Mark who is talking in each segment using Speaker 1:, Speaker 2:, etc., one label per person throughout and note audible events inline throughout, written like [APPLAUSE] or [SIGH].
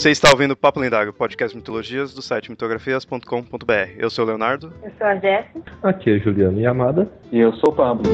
Speaker 1: Você está ouvindo Papo Lendário, podcast mitologias do site mitografias.com.br. Eu sou o Leonardo.
Speaker 2: Eu sou a Jéssica.
Speaker 3: Aqui é Juliano Yamada.
Speaker 4: E eu sou o Pablo.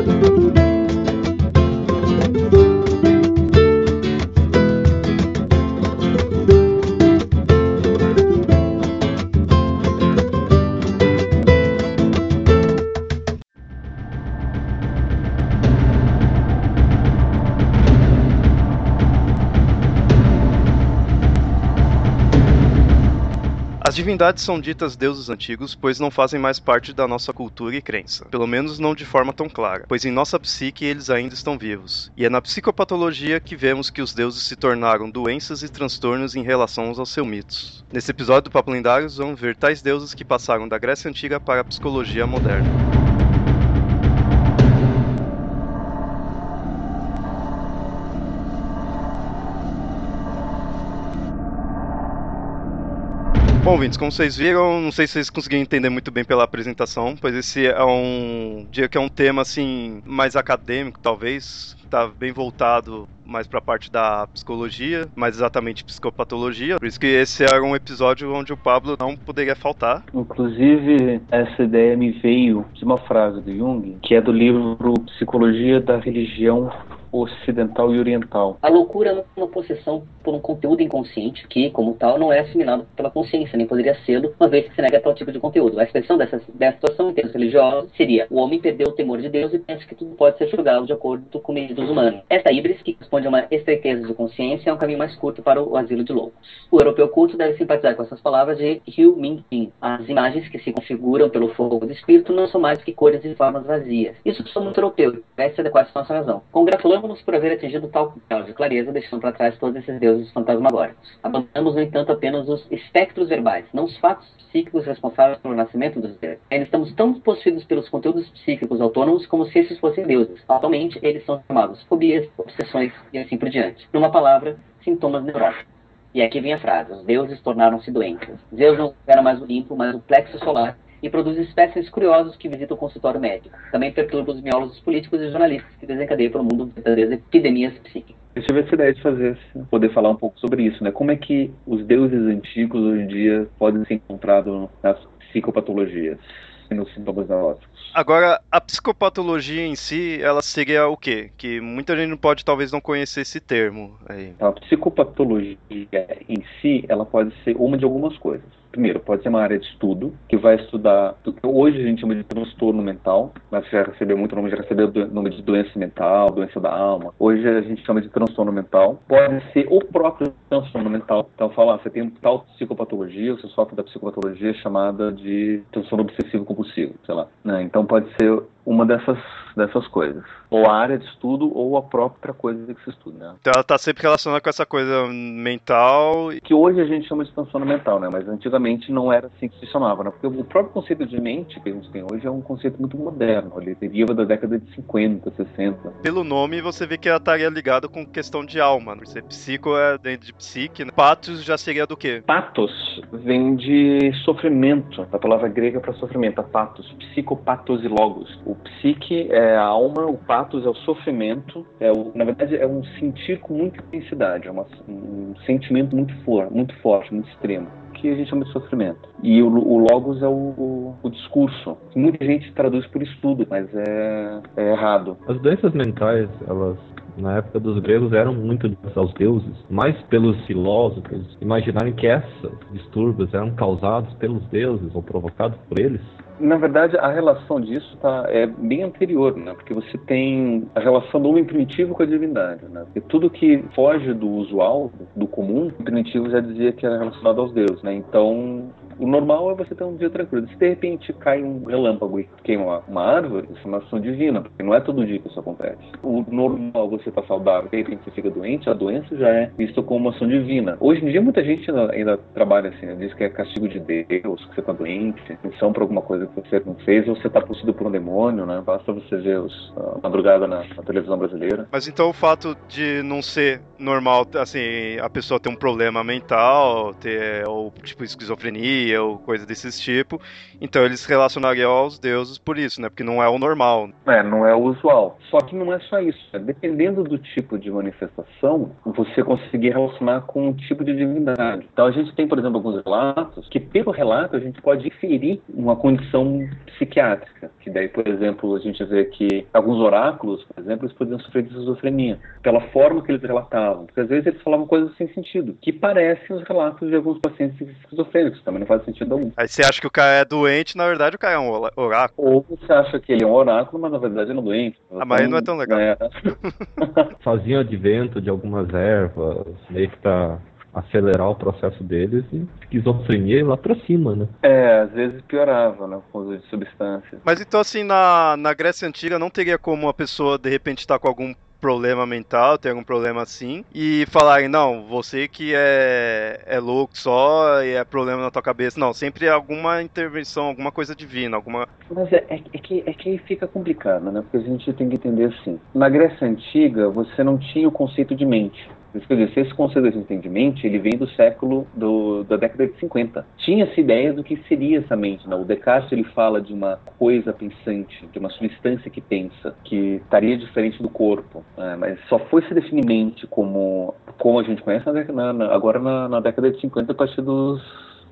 Speaker 1: Divindades são ditas deuses antigos, pois não fazem mais parte da nossa cultura e crença. Pelo menos não de forma tão clara, pois em nossa psique eles ainda estão vivos. E é na psicopatologia que vemos que os deuses se tornaram doenças e transtornos em relação aos seus mitos. Nesse episódio do Papo Lendários, vamos ver tais deuses que passaram da Grécia Antiga para a psicologia moderna. Bom, ouvintes, como vocês viram, não sei se vocês conseguiram entender muito bem pela apresentação, pois esse é um dia que é um tema assim mais acadêmico, talvez, tá bem voltado mais para a parte da psicologia, mais exatamente psicopatologia. Por isso que esse era um episódio onde o Pablo não poderia faltar.
Speaker 4: Inclusive, essa ideia me veio de uma frase do Jung, que é do livro Psicologia da Religião ocidental e oriental.
Speaker 5: A loucura é uma possessão por um conteúdo inconsciente que, como tal, não é assimilado pela consciência, nem poderia ser, uma vez que se nega tal tipo de conteúdo. A expressão dessa, dessa situação em termos religiosos seria o homem perdeu o temor de Deus e pensa que tudo pode ser julgado de acordo com medidas humanas. Essa híbris, que corresponde a uma estreiteza de consciência, é um caminho mais curto para o asilo de loucos. O europeu culto deve simpatizar com essas palavras de Hu Ming Jin. As imagens que se configuram pelo fogo do espírito não são mais que cores e formas vazias. Isso sou muito europeu, deve se adequar à nossa razão. Congratulamos nos por haver atingido tal grau de clareza, deixando para trás todos esses deuses fantasmagóricos. Abandonamos, no entanto, apenas os espectros verbais, não os fatos psíquicos responsáveis pelo nascimento dos deuses. Ainda estamos tão possuídos pelos conteúdos psíquicos autônomos como se esses fossem deuses. Atualmente, eles são chamados fobias, obsessões e assim por diante. Numa palavra, sintomas neuróticos. E aqui vem a frase: os deuses tornaram-se doentes. Zeus não era mais o limpo, mas o plexo solar e produz espécies curiosos que visitam o consultório médico. Também perturba os biólogos políticos e jornalistas que desencadeiam para o mundo verdadeiras epidemias psíquicas.
Speaker 4: Eu tive essa ideia de fazer, poder falar um pouco sobre isso, né? Como é que os deuses antigos hoje em dia podem ser encontrados nas psicopatologias e nos sintomas neuróticos?
Speaker 1: Agora, a psicopatologia em si, ela seria o quê? Que muita gente pode talvez não conhecer esse termo. Aí.
Speaker 4: A psicopatologia em si, ela pode ser uma de algumas coisas. Primeiro, pode ser uma área de estudo que vai estudar. Hoje a gente chama de transtorno mental, mas já recebeu muito nome, já recebeu o nome de doença mental, doença da alma. Hoje a gente chama de transtorno mental. Pode ser o próprio transtorno mental. Então, falar, você tem tal psicopatologia, você sofre da psicopatologia chamada de transtorno obsessivo compulsivo, sei lá. Né? Então, pode ser uma dessas, dessas coisas. Ou a área de estudo ou a própria coisa que se estuda, né?
Speaker 1: Então ela está sempre relacionada com essa coisa mental.
Speaker 4: Que hoje a gente chama de transtorno mental, né? Mas antigamente não era assim que se chamava, né? Porque o próprio conceito de mente que a gente tem hoje é um conceito muito moderno. Ele deriva da década de 50, 60.
Speaker 1: Pelo nome você vê que ela estaria ligada com questão de alma. Né? Você psico é dentro de psique. Né? Patos já seria do quê?
Speaker 4: Patos vem de sofrimento, da palavra grega para sofrimento, a patos, psicopatos e logos. O psique é a alma, o patos é o sofrimento, é o, na verdade é um sentir com muita intensidade, é uma, um sentimento muito, for, muito forte, muito extremo que a gente chama de sofrimento. E o, o logos é o, o, o, discurso. Muita gente traduz por estudo, mas é, é errado.
Speaker 3: As doenças mentais, elas na época dos gregos eram muito aos deuses, mais pelos filósofos imaginarem que esses distúrbios eram causados pelos deuses ou provocados por eles.
Speaker 4: Na verdade, a relação disso tá, é bem anterior, né? Porque você tem a relação do homem primitivo com a divindade, né? Tudo que foge do usual, do comum, o primitivo já dizia que era relacionado aos deuses, né? Então, o normal é você ter um dia tranquilo. Se de repente cai um relâmpago e queima uma árvore, isso é uma ação divina, porque não é todo dia que isso acontece. O normal você tá saudável, de repente você fica doente, a doença já é vista como uma ação divina. Hoje em dia muita gente ainda, ainda trabalha assim, né? diz que é castigo de Deus, que você tá doente, missão por alguma coisa que você não fez, ou você tá possuído por um demônio, né? Basta você ver os, a madrugada na, na televisão brasileira.
Speaker 1: Mas então o fato de não ser normal, assim, a pessoa ter um problema mental, ter ou tipo esquizofrenia bruxaria ou coisa desses tipo. Então eles relacionariam aos deuses por isso, né? Porque não é o normal.
Speaker 4: É, não é o usual. Só que não é só isso. Né? Dependendo do tipo de manifestação, você conseguir relacionar com um tipo de divindade. Então a gente tem, por exemplo, alguns relatos que, pelo relato, a gente pode inferir uma condição psiquiátrica. Que daí, por exemplo, a gente vê que alguns oráculos, por exemplo, eles podiam sofrer de esquizofrenia. Pela forma que eles relatavam. Porque às vezes eles falavam coisas sem sentido, que parecem os relatos de alguns pacientes esquizofrênicos. Também não faz sentido algum.
Speaker 1: Aí você acha que o cara é doente, na verdade o cara é um oráculo.
Speaker 4: Ou você acha que ele é um oráculo, mas na verdade ele é um doente.
Speaker 1: Ah, mas então, não é tão legal. É... [LAUGHS]
Speaker 3: Faziam advento de algumas ervas, meio que pra acelerar o processo deles e esquizofrenia lá pra cima, né?
Speaker 4: É, às vezes piorava, né, com o uso de substâncias.
Speaker 1: Mas então, assim, na, na Grécia Antiga não teria como uma pessoa, de repente, estar tá com algum problema mental, tem algum problema assim, e falarem, não, você que é, é louco só e é problema na tua cabeça. Não, sempre alguma intervenção, alguma coisa divina, alguma.
Speaker 4: Mas é, é, é que, é que fica complicado, né? Porque a gente tem que entender assim. Na Grécia Antiga, você não tinha o conceito de mente. Quer dizer, esse conceito de entendimento, ele vem do século, do, da década de 50. Tinha-se ideia do que seria essa mente. Né? O Descartes, ele fala de uma coisa pensante, de uma substância que pensa, que estaria diferente do corpo. Né? Mas só foi se definir mente como, como a gente conhece na, na, agora na, na década de 50, a partir dos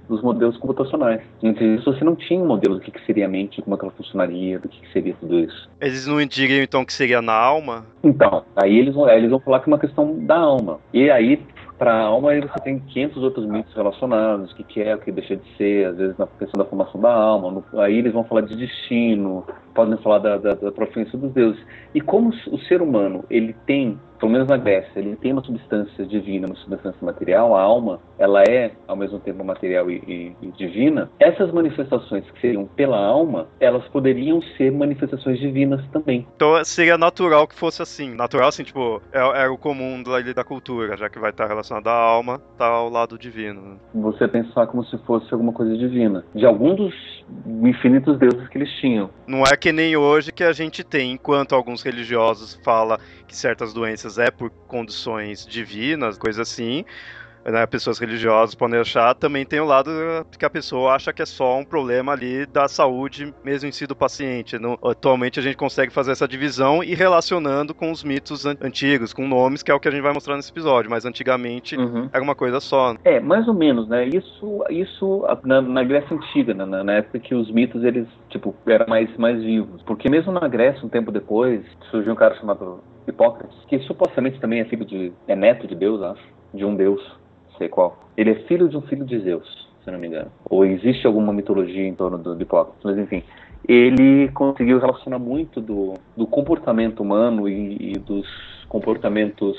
Speaker 4: dos modelos computacionais. Entre isso, você não tinha um modelo do que, que seria a mente, como é que ela funcionaria, do que, que seria tudo isso.
Speaker 1: Eles não diriam, então, que seria na alma?
Speaker 4: Então, aí eles vão, eles vão falar que é uma questão da alma. E aí, para a alma, aí você tem 500 outros mitos relacionados, o que, que é, o que deixa de ser, às vezes na questão da formação da alma. No, aí eles vão falar de destino, podem falar da, da, da proficiência dos deuses. E como o ser humano, ele tem pelo menos na Grécia, ele tem uma substância divina, uma substância material, a alma, ela é ao mesmo tempo material e, e, e, divina. Essas manifestações que seriam pela alma, elas poderiam ser manifestações divinas também.
Speaker 1: Então seria natural que fosse assim. Natural, assim, tipo, é, é o comum da, da cultura, já que vai estar relacionado à alma, tá ao lado divino. Né?
Speaker 4: Você pensar como se fosse alguma coisa divina. De algum dos infinitos deuses que eles tinham.
Speaker 1: Não é que nem hoje que a gente tem, enquanto alguns religiosos falam que certas doenças é por condições divinas, coisa assim né, pessoas religiosas podem achar, também tem o lado que a pessoa acha que é só um problema ali da saúde, mesmo em si do paciente. No, atualmente a gente consegue fazer essa divisão e relacionando com os mitos an antigos, com nomes, que é o que a gente vai mostrar nesse episódio, mas antigamente uhum. era uma coisa só.
Speaker 4: É, mais ou menos, né? Isso, isso na, na Grécia Antiga, né? na, na, época que os mitos, eles, tipo, eram mais, mais vivos. Porque mesmo na Grécia, um tempo depois, surgiu um cara chamado Hipócrates, que supostamente também é filho de, é neto de Deus, acho, de um Deus sei qual. Ele é filho de um filho de Zeus, se não me engano. Ou existe alguma mitologia em torno do, Hipócrates, mas enfim. Ele conseguiu relacionar muito do, do comportamento humano e, e dos comportamentos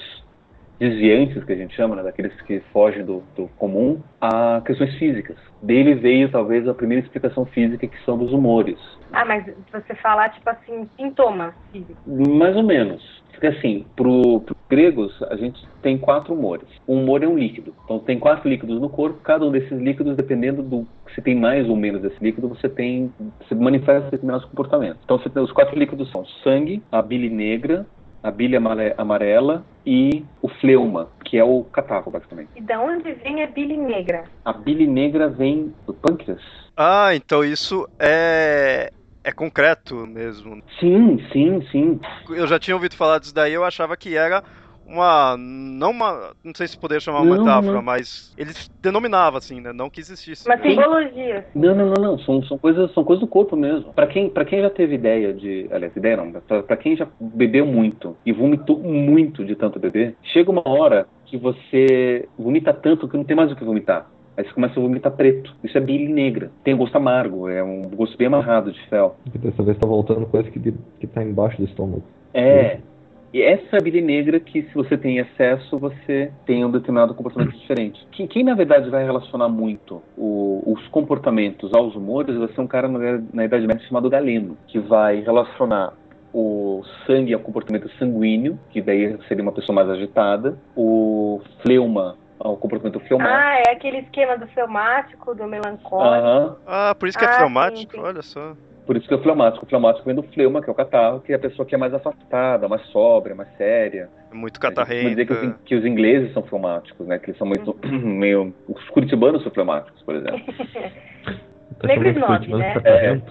Speaker 4: desviantes, que a gente chama, né, daqueles que fogem do, do, comum, a questões físicas. Dele veio, talvez, a primeira explicação física, que são dos humores.
Speaker 2: Ah, mas você falar, tipo assim, sintomas físicos.
Speaker 4: Mais ou menos. Porque assim, para os gregos, a gente tem quatro humores. Um humor é um líquido. Então tem quatro líquidos no corpo, cada um desses líquidos, dependendo do se tem mais ou menos desse líquido, você tem. você manifesta determinados comportamentos. Então tem, os quatro líquidos são sangue, a bile negra, a bile amarela e o fleuma, que é o catarro, basicamente.
Speaker 2: E da onde vem a bile negra?
Speaker 4: A bile negra vem do pâncreas.
Speaker 1: Ah, então isso é é concreto mesmo.
Speaker 4: Sim, sim, sim.
Speaker 1: Eu já tinha ouvido falar disso daí, eu achava que era uma. Não uma. Não sei se poderia chamar uma não, metáfora, não. mas eles denominavam assim, né? Não que existisse.
Speaker 2: Uma simbologia.
Speaker 4: Não, não, não, não. São, são, coisas, são coisas do corpo mesmo. Para quem, pra quem já teve ideia de. Aliás, ideia não. Pra, pra quem já bebeu muito e vomitou muito de tanto beber, chega uma hora que você vomita tanto que não tem mais o que vomitar. Aí você começa a vomitar preto. Isso é bile negra. Tem um gosto amargo, é um gosto bem amarrado de fel.
Speaker 3: E dessa vez tá voltando coisa que, que tá embaixo do estômago.
Speaker 4: É. E essa é bile negra que, se você tem excesso, você tem um determinado comportamento diferente. Quem, quem na verdade, vai relacionar muito o, os comportamentos aos humores vai ser um cara na, na Idade Média chamado Galeno, que vai relacionar o sangue ao comportamento sanguíneo, que daí seria uma pessoa mais agitada, o fleuma ao comportamento fleumático.
Speaker 2: Ah, é aquele esquema do fleumático, do melancólico.
Speaker 1: Ah, por isso que é ah, fleumático? Sim, sim. Olha só.
Speaker 6: Por isso que é o fleumático. O fleumático vem do fleuma, que é o catarro, que é a pessoa que é mais afastada, mais sóbria, mais séria.
Speaker 1: É muito catarrenta.
Speaker 6: dizer que os, que os ingleses são fleumáticos, né? Que eles são muito [CLEARS THROAT] meio. Os curitibanos são fleumáticos, por exemplo.
Speaker 3: Tá
Speaker 2: Lembra
Speaker 3: chamando
Speaker 2: o nome,
Speaker 3: Curitiba
Speaker 2: né?
Speaker 6: É,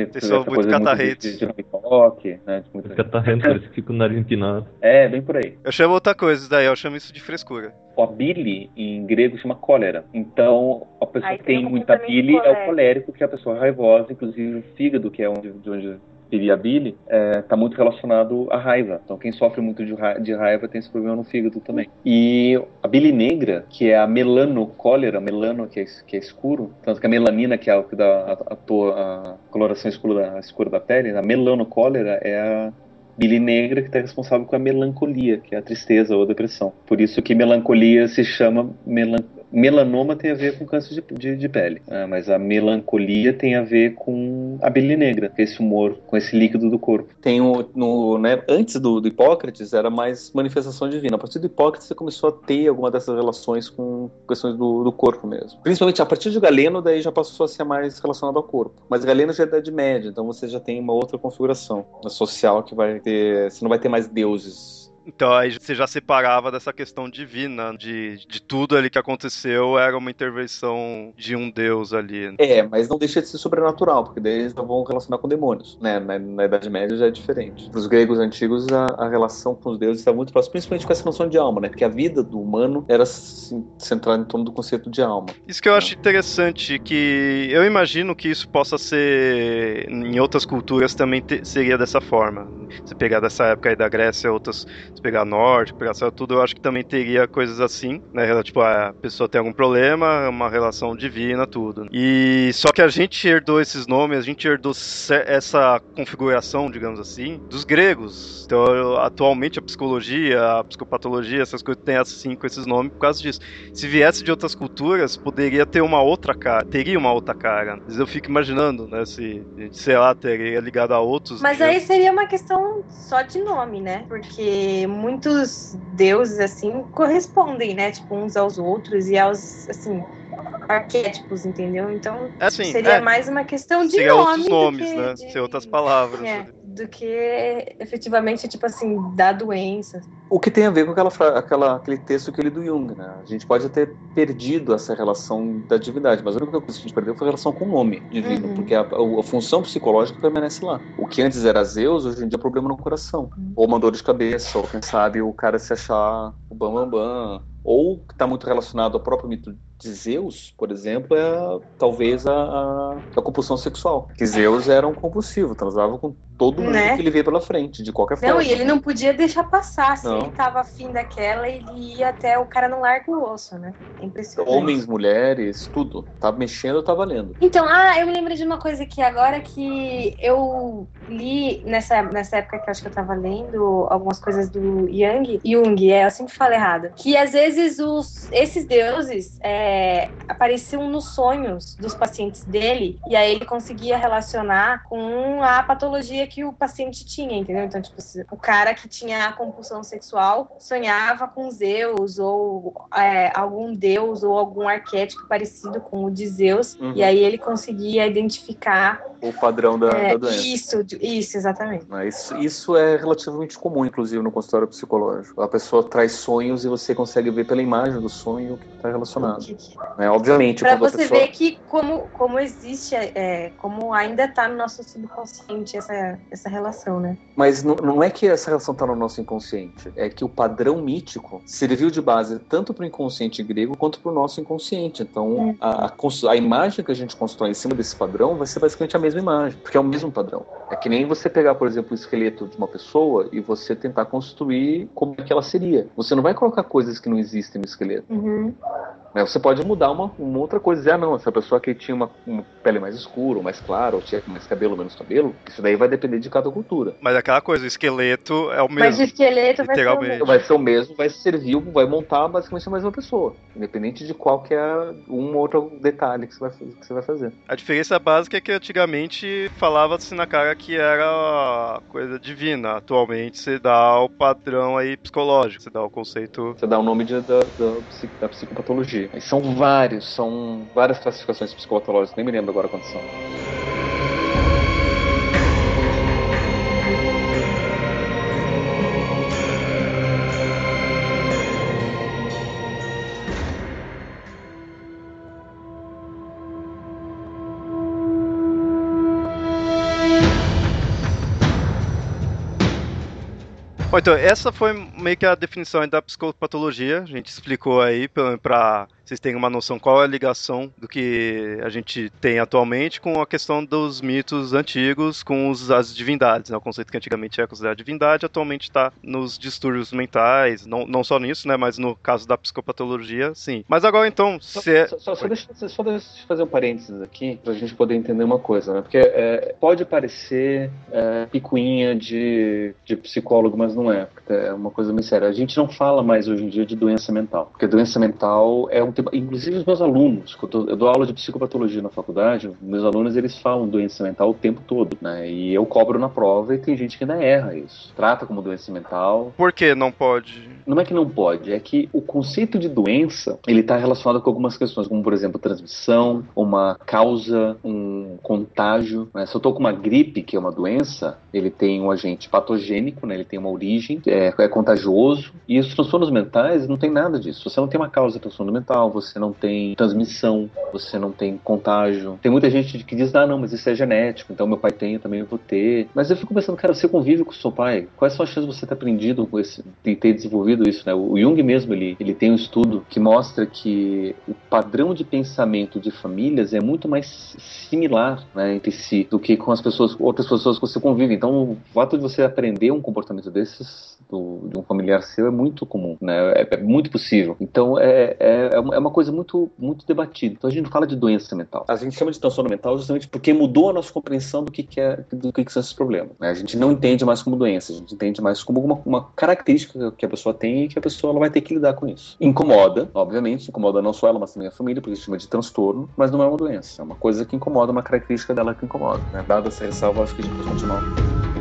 Speaker 6: essa
Speaker 1: muito
Speaker 6: coisa
Speaker 1: catarrentos.
Speaker 6: de, de, toque, né? De muita-
Speaker 3: eles ficam com o nariz empinado. [LAUGHS]
Speaker 6: É, bem por aí.
Speaker 1: Eu chamo outra coisa, isso daí, eu chamo isso de frescura.
Speaker 6: A bile, em grego, chama cólera. Então, a pessoa
Speaker 2: Aí
Speaker 6: que
Speaker 2: tem
Speaker 6: tem muita bile é o
Speaker 2: colérico.
Speaker 6: colérico, que é a pessoa raivosa, inclusive o fígado, que é onde, de onde viria a bile, está muito relacionado à raiva. Então, quem sofre muito de, ra- de raiva tem esse problema no fígado também. E a bile negra, que é a melanocólera, melano, que é, que é escuro, tanto que a melanina, que é o que dá a, a, a coloração escura da, escura da pele, a melanocólera é a bile negra que está responsável com a melancolia, que é a tristeza ou a depressão. Por isso que melancolia se chama melan... melanoma tem a ver com câncer de, de, de pele, Ah, mas a melancolia tem a ver com a bile negra, é esse humor, com esse líquido do corpo.
Speaker 4: Tem o, no, né, antes do, do Hipócrates era mais manifestação divina. A partir do Hipócrates você começou a ter alguma dessas relações com questões do, do corpo mesmo. Principalmente a partir de Galeno, daí já passou a ser mais relacionado ao corpo. Mas Galeno já é da Idade Média, então você já tem uma outra configuração social que vai ter. Você não vai ter mais deuses.
Speaker 1: Então aí você já separava dessa questão divina, de, de tudo ali que aconteceu era uma intervenção de um deus ali.
Speaker 4: É, mas não deixa de ser sobrenatural, porque daí eles já vão relacionar com demônios. Né? Na, na Idade Média já é diferente. Para os gregos antigos, a, a relação com os deuses está muito próxima, principalmente com essa noção de alma, né? Porque a vida do humano era assim, centrada em torno do conceito de alma.
Speaker 1: Isso que eu acho interessante, que eu imagino que isso possa ser, em outras culturas também te- seria dessa forma. Se pegar dessa época aí da Grécia, outras, se pegar norte, pegar sul, tudo, eu acho que também teria coisas assim, né? Tipo, a pessoa tem algum problema, uma relação divina, tudo. E só que a gente herdou esses nomes, a gente herdou essa configuração, digamos assim, dos gregos. Então, atualmente a psicologia, a psicopatologia, essas coisas têm assim com esses nomes por causa disso. Se viesse de outras culturas, poderia ter uma outra cara, teria uma outra cara. Mas eu fico imaginando, né, se, sei lá, teria ligado a outros.
Speaker 2: Mas aí seria uma questão só de nome, né? Porque muitos deuses, assim, correspondem, né? Tipo, uns aos outros e aos, assim, arquétipos, entendeu? Então,
Speaker 1: É assim,
Speaker 2: seria
Speaker 1: é,
Speaker 2: mais uma questão de
Speaker 1: seria
Speaker 2: nome.
Speaker 1: outros nomes,
Speaker 2: que
Speaker 1: né?
Speaker 2: de-
Speaker 1: Ser outras palavras.
Speaker 2: É, do que efetivamente, tipo assim, da doença.
Speaker 4: O que tem a ver com aquela, aquela- aquele texto que ele do Jung, né? A gente pode ter perdido essa relação da divindade, mas a única coisa que a gente perdeu foi a relação com o nome divino,
Speaker 2: Uhum.
Speaker 4: porque a, a- a função psicológica permanece lá. O que antes era Zeus, hoje em dia é problema no coração.
Speaker 2: Uhum.
Speaker 4: Ou uma dor de cabeça, ou quem sabe o cara se achar o bambambam. Bam, bam. Ou que está muito relacionado ao próprio mito de Zeus, por exemplo, é talvez a, a, a compulsão sexual. Que Zeus era um compulsivo, transava com todo mundo
Speaker 2: Né?
Speaker 4: que ele vê pela frente, de qualquer forma.
Speaker 2: Não, e ele não podia deixar passar. Se
Speaker 4: Não.
Speaker 2: ele tava afim daquela, ele ia até o cara não larga o osso, né? É impressionante.
Speaker 4: Homens, mulheres, tudo. Tá mexendo, tá valendo.
Speaker 2: Então, ah, eu me lembrei de uma coisa aqui agora que eu li nessa, nessa época que eu acho que eu tava lendo algumas coisas do Jung, Jung, é, eu sempre falo errado, que às vezes os, esses deuses é, apareciam nos sonhos dos pacientes dele e aí ele conseguia relacionar com a patologia que o paciente tinha, entendeu? Então, tipo, o cara que tinha a compulsão sexual sonhava com Zeus ou é, algum deus ou algum arquétipo parecido com o de Zeus
Speaker 4: Uhum.
Speaker 2: e aí ele conseguia identificar
Speaker 4: O padrão da,
Speaker 2: é,
Speaker 4: da doença.
Speaker 2: isso, isso, exatamente.
Speaker 4: Isso, isso é relativamente comum, inclusive, no consultório psicológico. A pessoa traz sonhos e você consegue ver pela imagem do sonho que está relacionado. Né? Obviamente,
Speaker 2: Para você
Speaker 4: pessoa...
Speaker 2: ver que como, como existe, é, como ainda tá no nosso subconsciente essa, essa relação, né?
Speaker 4: Mas não, não é que essa relação está no nosso inconsciente, é que o padrão mítico serviu de base tanto para o inconsciente grego quanto para o nosso inconsciente. Então,
Speaker 2: Hum.
Speaker 4: a, a a imagem que a gente constrói em cima desse padrão vai ser basicamente a mesma imagem, porque é o mesmo padrão. É que nem você pegar, por exemplo, o esqueleto de uma pessoa e você tentar construir como é que ela seria. Você não vai colocar coisas que não existem no esqueleto.
Speaker 2: Uhum.
Speaker 4: Né? Você pode mudar uma, uma outra coisa, dizer, ah, não, essa pessoa que tinha uma, uma pele mais escura, ou mais clara, ou tinha mais cabelo ou menos cabelo, isso daí vai depender de cada cultura.
Speaker 1: Mas aquela coisa, o esqueleto é o
Speaker 2: Mas o
Speaker 1: mesmo.
Speaker 2: esqueleto vai ser o mesmo.
Speaker 4: Vai ser o mesmo, vai servir, vai montar basicamente a mesma pessoa, independente de qual que é um ou outro detalhe que você vai, que você vai fazer.
Speaker 1: A diferença básica é que antigamente falava-se na cara que era coisa divina. Atualmente você dá o padrão aí psicológico, você dá o conceito.
Speaker 4: Você dá o nome de, da, da, da psicopatologia. São vários, são várias classificações psicopatológicas, nem me lembro agora quantas são.
Speaker 1: Bom, então, essa foi meio que a definição da psicopatologia. A gente explicou aí para vocês terem uma noção qual é a ligação do que a gente tem atualmente com a questão dos mitos antigos, com os, as divindades. Né? O conceito que antigamente era considerado divindade, atualmente está nos distúrbios mentais, não, não só nisso, né? mas no caso da psicopatologia, sim. Mas agora então,
Speaker 4: Só,
Speaker 1: se é...
Speaker 4: só, só, só deixa, só deixa eu fazer um parênteses aqui pra gente poder entender uma coisa, né? Porque é, pode parecer é, picuinha de, de psicólogo, mas não é. É uma coisa meio séria. A gente não fala mais hoje em dia de doença mental, porque doença mental é um. Inclusive os meus alunos, eu dou aula de psicopatologia na faculdade, meus alunos eles falam doença mental o tempo todo, né? E eu cobro na prova e tem gente que ainda erra isso. Trata como doença mental.
Speaker 1: Por que não pode?
Speaker 4: Não é que não pode, é que o conceito de doença ele está relacionado com algumas questões, como por exemplo transmissão, uma causa, um contágio. Né? Se eu estou com uma gripe, que é uma doença, ele tem um agente patogênico, né? ele tem uma origem, é, é contagioso. E os transtornos mentais não tem nada disso. Você não tem uma causa de transtorno mental, você não tem transmissão, você não tem contágio. Tem muita gente que diz, ah, não, mas isso é genético, então meu pai tem, eu também vou ter. Mas eu fico pensando, cara, você convive com seu pai, quais são as chances de você ter aprendido com esse, de ter desenvolvido isso, né? O Jung mesmo, ele, ele tem um estudo que mostra que o padrão de pensamento de famílias é muito mais similar né, entre si do que com as pessoas, outras pessoas que você convive. Então, o fato de você aprender um comportamento desses do, de um familiar seu é muito comum, né? É, é muito possível. Então, é, é, é uma coisa muito, muito debatida. Então, a gente não fala de doença mental. A gente chama de transtorno mental justamente porque mudou a nossa compreensão do que, que é, do que, que são esses problemas. Né? A gente não entende mais como doença, a gente entende mais como uma, uma característica que a pessoa tem e que a pessoa ela vai ter que lidar com isso. Incomoda, obviamente, incomoda não só ela, mas também a família, porque a gente chama de transtorno, mas não é uma doença. É uma coisa que incomoda, uma característica dela que incomoda. Né? Dada essa ressalva, acho que a gente pode continuar.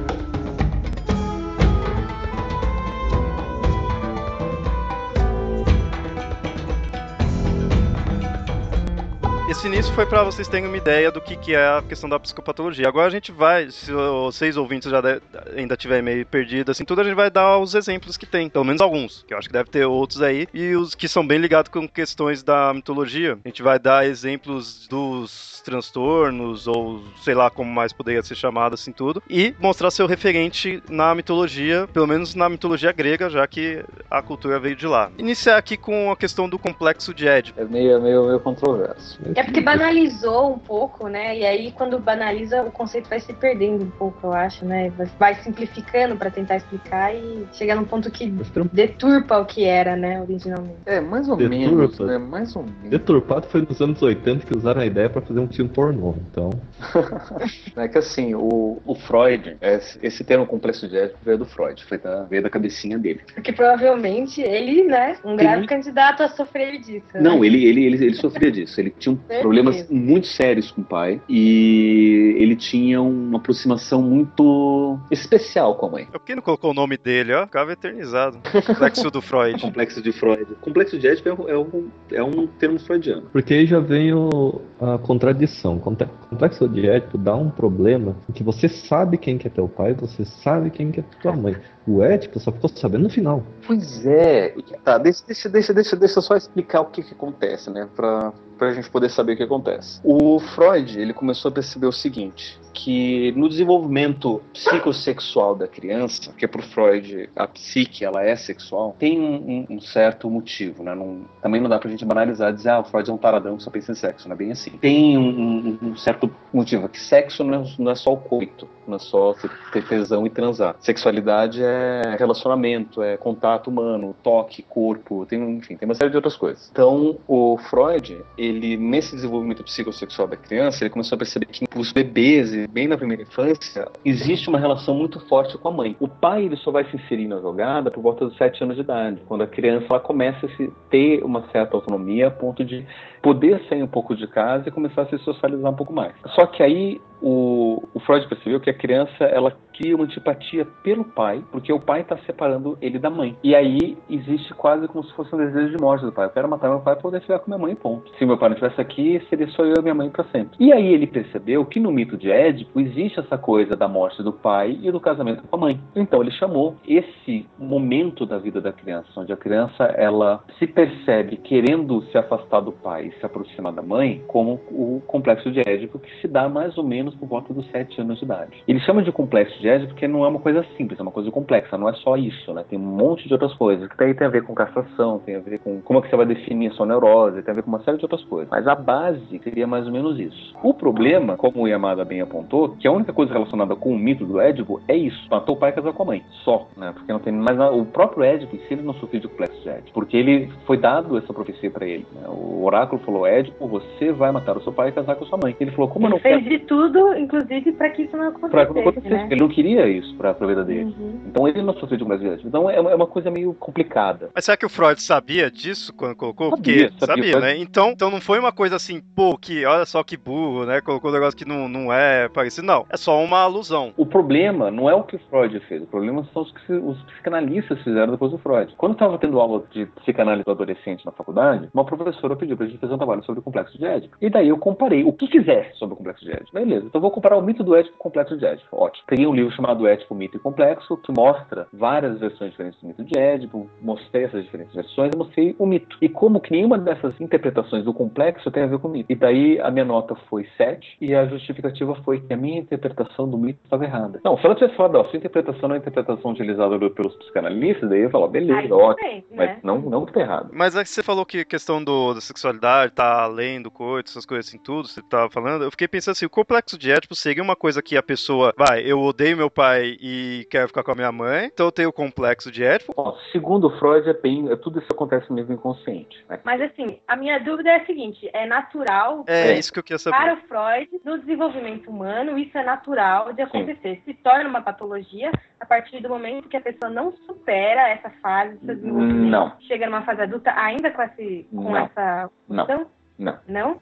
Speaker 1: Esse início foi para vocês terem uma ideia do que, que é a questão da psicopatologia. Agora a gente vai, se vocês ouvintes já de, ainda tiverem meio perdido, assim, tudo a gente vai dar os exemplos que tem, pelo menos alguns, que eu acho que deve ter outros aí, e os que são bem ligados com questões da mitologia. A gente vai dar exemplos dos transtornos, ou sei lá como mais poderia ser chamado, assim, tudo, e mostrar seu referente na mitologia, pelo menos na mitologia grega, já que a cultura veio de lá. Iniciar aqui com a questão do complexo de Édipo.
Speaker 4: É meio, meio, meio controverso.
Speaker 2: É porque banalizou um pouco, né? E aí, quando banaliza, o conceito vai se perdendo um pouco, eu acho, né? Vai simplificando para tentar explicar e chega num ponto que deturpa o que era, né, originalmente.
Speaker 4: É, mais ou
Speaker 3: Deturpa.
Speaker 4: menos, né? Mais ou menos.
Speaker 3: Deturpado foi nos anos 80 que usaram a ideia pra fazer um filme pornô. Então, [LAUGHS]
Speaker 4: É que assim, o, o Freud, esse, esse termo complexo de Édipo veio do Freud, foi da, veio da cabecinha dele.
Speaker 2: Porque provavelmente ele, né, um grave
Speaker 4: Sim.
Speaker 2: candidato a sofrer disso. né?
Speaker 4: Não, ele, ele, ele, ele sofria disso. Ele tinha um. [LAUGHS] problemas muito sérios com o pai e ele tinha uma aproximação muito especial com a mãe.
Speaker 1: É porque não colocou o nome dele, ó, ficava eternizado. Complexo do Freud. [LAUGHS]
Speaker 4: Complexo de Freud. Complexo de Édipo é um, é um, é um termo freudiano.
Speaker 3: porque aí já vem o- a contradição. Complexo de Édipo dá um problema em que você sabe quem que é teu pai, você sabe quem que é tua mãe. O Édipo só ficou sabendo no final.
Speaker 4: Pois é. Tá, deixa, deixa, deixa, deixa, deixa eu só explicar o que, que acontece, né? Pra, pra gente poder saber o que acontece. O Freud, ele começou a perceber o seguinte, que no desenvolvimento psicossexual da criança, que é pro Freud a psique, ela é sexual, tem um, um- um certo motivo, né? Não- também não dá pra gente banalizar e dizer, ah, o Freud é um taradão que só pensa em sexo, não é bem assim. Tem um, um- certo motivo, que sexo não é, não é só o coito, não é só ter tesão e transar. Sexualidade é relacionamento, é contato humano, toque, corpo, tem, enfim, tem uma série de outras coisas. Então, o Freud, ele, nesse desenvolvimento psicossexual da criança, ele começou a perceber que os bebês, bem na primeira infância, existe uma relação muito forte com a mãe. O pai, ele só vai se inserir na jogada por volta dos 7 anos de idade, quando a criança ela começa a se ter uma certa autonomia a ponto de poder sair um pouco de casa e começar a se socializar um pouco mais. Só que aí o, o Freud percebeu que a criança ela cria uma antipatia pelo pai, porque o pai está separando ele da mãe. E aí existe quase como se fosse um desejo de morte do pai. Eu quero matar meu pai para poder ficar com minha mãe, ponto. Se meu pai não estivesse aqui, seria só eu e minha mãe para sempre. E aí ele percebeu que no mito de Édipo existe essa coisa da morte do pai e do casamento com a mãe. Então ele chamou esse momento da vida da criança, onde a criança ela se percebe querendo se afastar do pai e se aproximar da mãe, como o complexo de Édipo, que se dá mais ou menos menos por volta dos 7 anos de idade. Ele chama de complexo de Édipo porque não é uma coisa simples, é uma coisa complexa, não é só isso, né? Tem um monte de outras coisas, que daí tem a ver com castração, tem a ver com como é que você vai definir a sua neurose, tem a ver com uma série de outras coisas. Mas a base seria mais ou menos isso. O problema, como o Yamada bem apontou, que a única coisa relacionada com o mito do Édipo é isso. Matou o pai e casou com a mãe. Só, né? Porque não tem mais nada. O próprio Édipo em si ele não sofreu de complexo de Édipo. Porque ele foi dado essa profecia para ele. Né? O oráculo falou: Édipo, você vai matar o seu pai e casar com a sua mãe. Ele falou: como eu não
Speaker 2: fez
Speaker 4: quero.
Speaker 2: de tudo, inclusive, para que isso não acontecesse.
Speaker 4: Pra que não acontecesse,
Speaker 2: né?
Speaker 4: ele não queria isso pra, pra vida dele.
Speaker 2: Uhum.
Speaker 4: Então ele não sofreu de de Édipo. Então é uma, é uma coisa meio complicada.
Speaker 1: Mas será que o Freud sabia disso quando colocou?
Speaker 4: Sabia,
Speaker 1: Porque
Speaker 4: sabia,
Speaker 1: sabia, né? Então, então não foi uma coisa assim, pô, que olha só que burro, né? Colocou um negócio que não, não é parecido. Não, é só uma alusão.
Speaker 4: O problema não é o que o Freud fez, o problema são os que se- os psicanalistas fizeram depois do Freud. Quando eu estava tendo aula de psicanálise do adolescente na faculdade, uma professora pediu pra gente fazer um trabalho sobre o complexo de Édipo. E daí eu comparei o que quiser sobre o complexo de Édipo. Beleza, então vou comparar o mito do Édipo com o complexo de Édipo. Ótimo. Peguei um livro chamado Édipo, Mito e Complexo, que mostra várias versões diferentes do mito de Édipo, mostrei essas diferentes versões e mostrei o mito. E como que nenhuma dessas interpretações do complexo tem a ver com o mito. E daí a minha nota foi 7 e a justificativa foi que a minha interpretação do mito estava errada. Não, se ela tivesse falado, ó, sua interpretação não é a interpretação utilizada pelos psicanalistas, daí eu ia falar, beleza,
Speaker 2: Aí,
Speaker 4: ótimo.
Speaker 2: bem,
Speaker 4: Mas
Speaker 2: né?
Speaker 4: não, não que tá errado.
Speaker 1: Mas é que você falou que a questão do, da sexualidade tá além do coito, essas coisas assim, tudo, você tava falando. Eu fiquei pensando assim, o complexo de Édipo seria uma coisa que a pessoa, vai, eu odeio meu pai e quero ficar com a minha mãe, então eu tenho o complexo de Édipo.
Speaker 4: Ó, segundo o Freud, é bem, é, tudo isso acontece mesmo inconsciente. Né?
Speaker 2: Mas assim, a minha dúvida é a seguinte: é natural
Speaker 1: É,
Speaker 4: É.
Speaker 1: isso que eu queria saber.
Speaker 2: para o Freud, no desenvolvimento humano, isso é natural de acontecer. Se torna uma patologia a partir do momento que a pessoa não supera essa fase do seu desenvolvimento.
Speaker 4: Não.
Speaker 2: Chega numa fase adulta ainda com, esse, com
Speaker 4: Não.
Speaker 2: essa
Speaker 4: Não. Não.
Speaker 2: Não?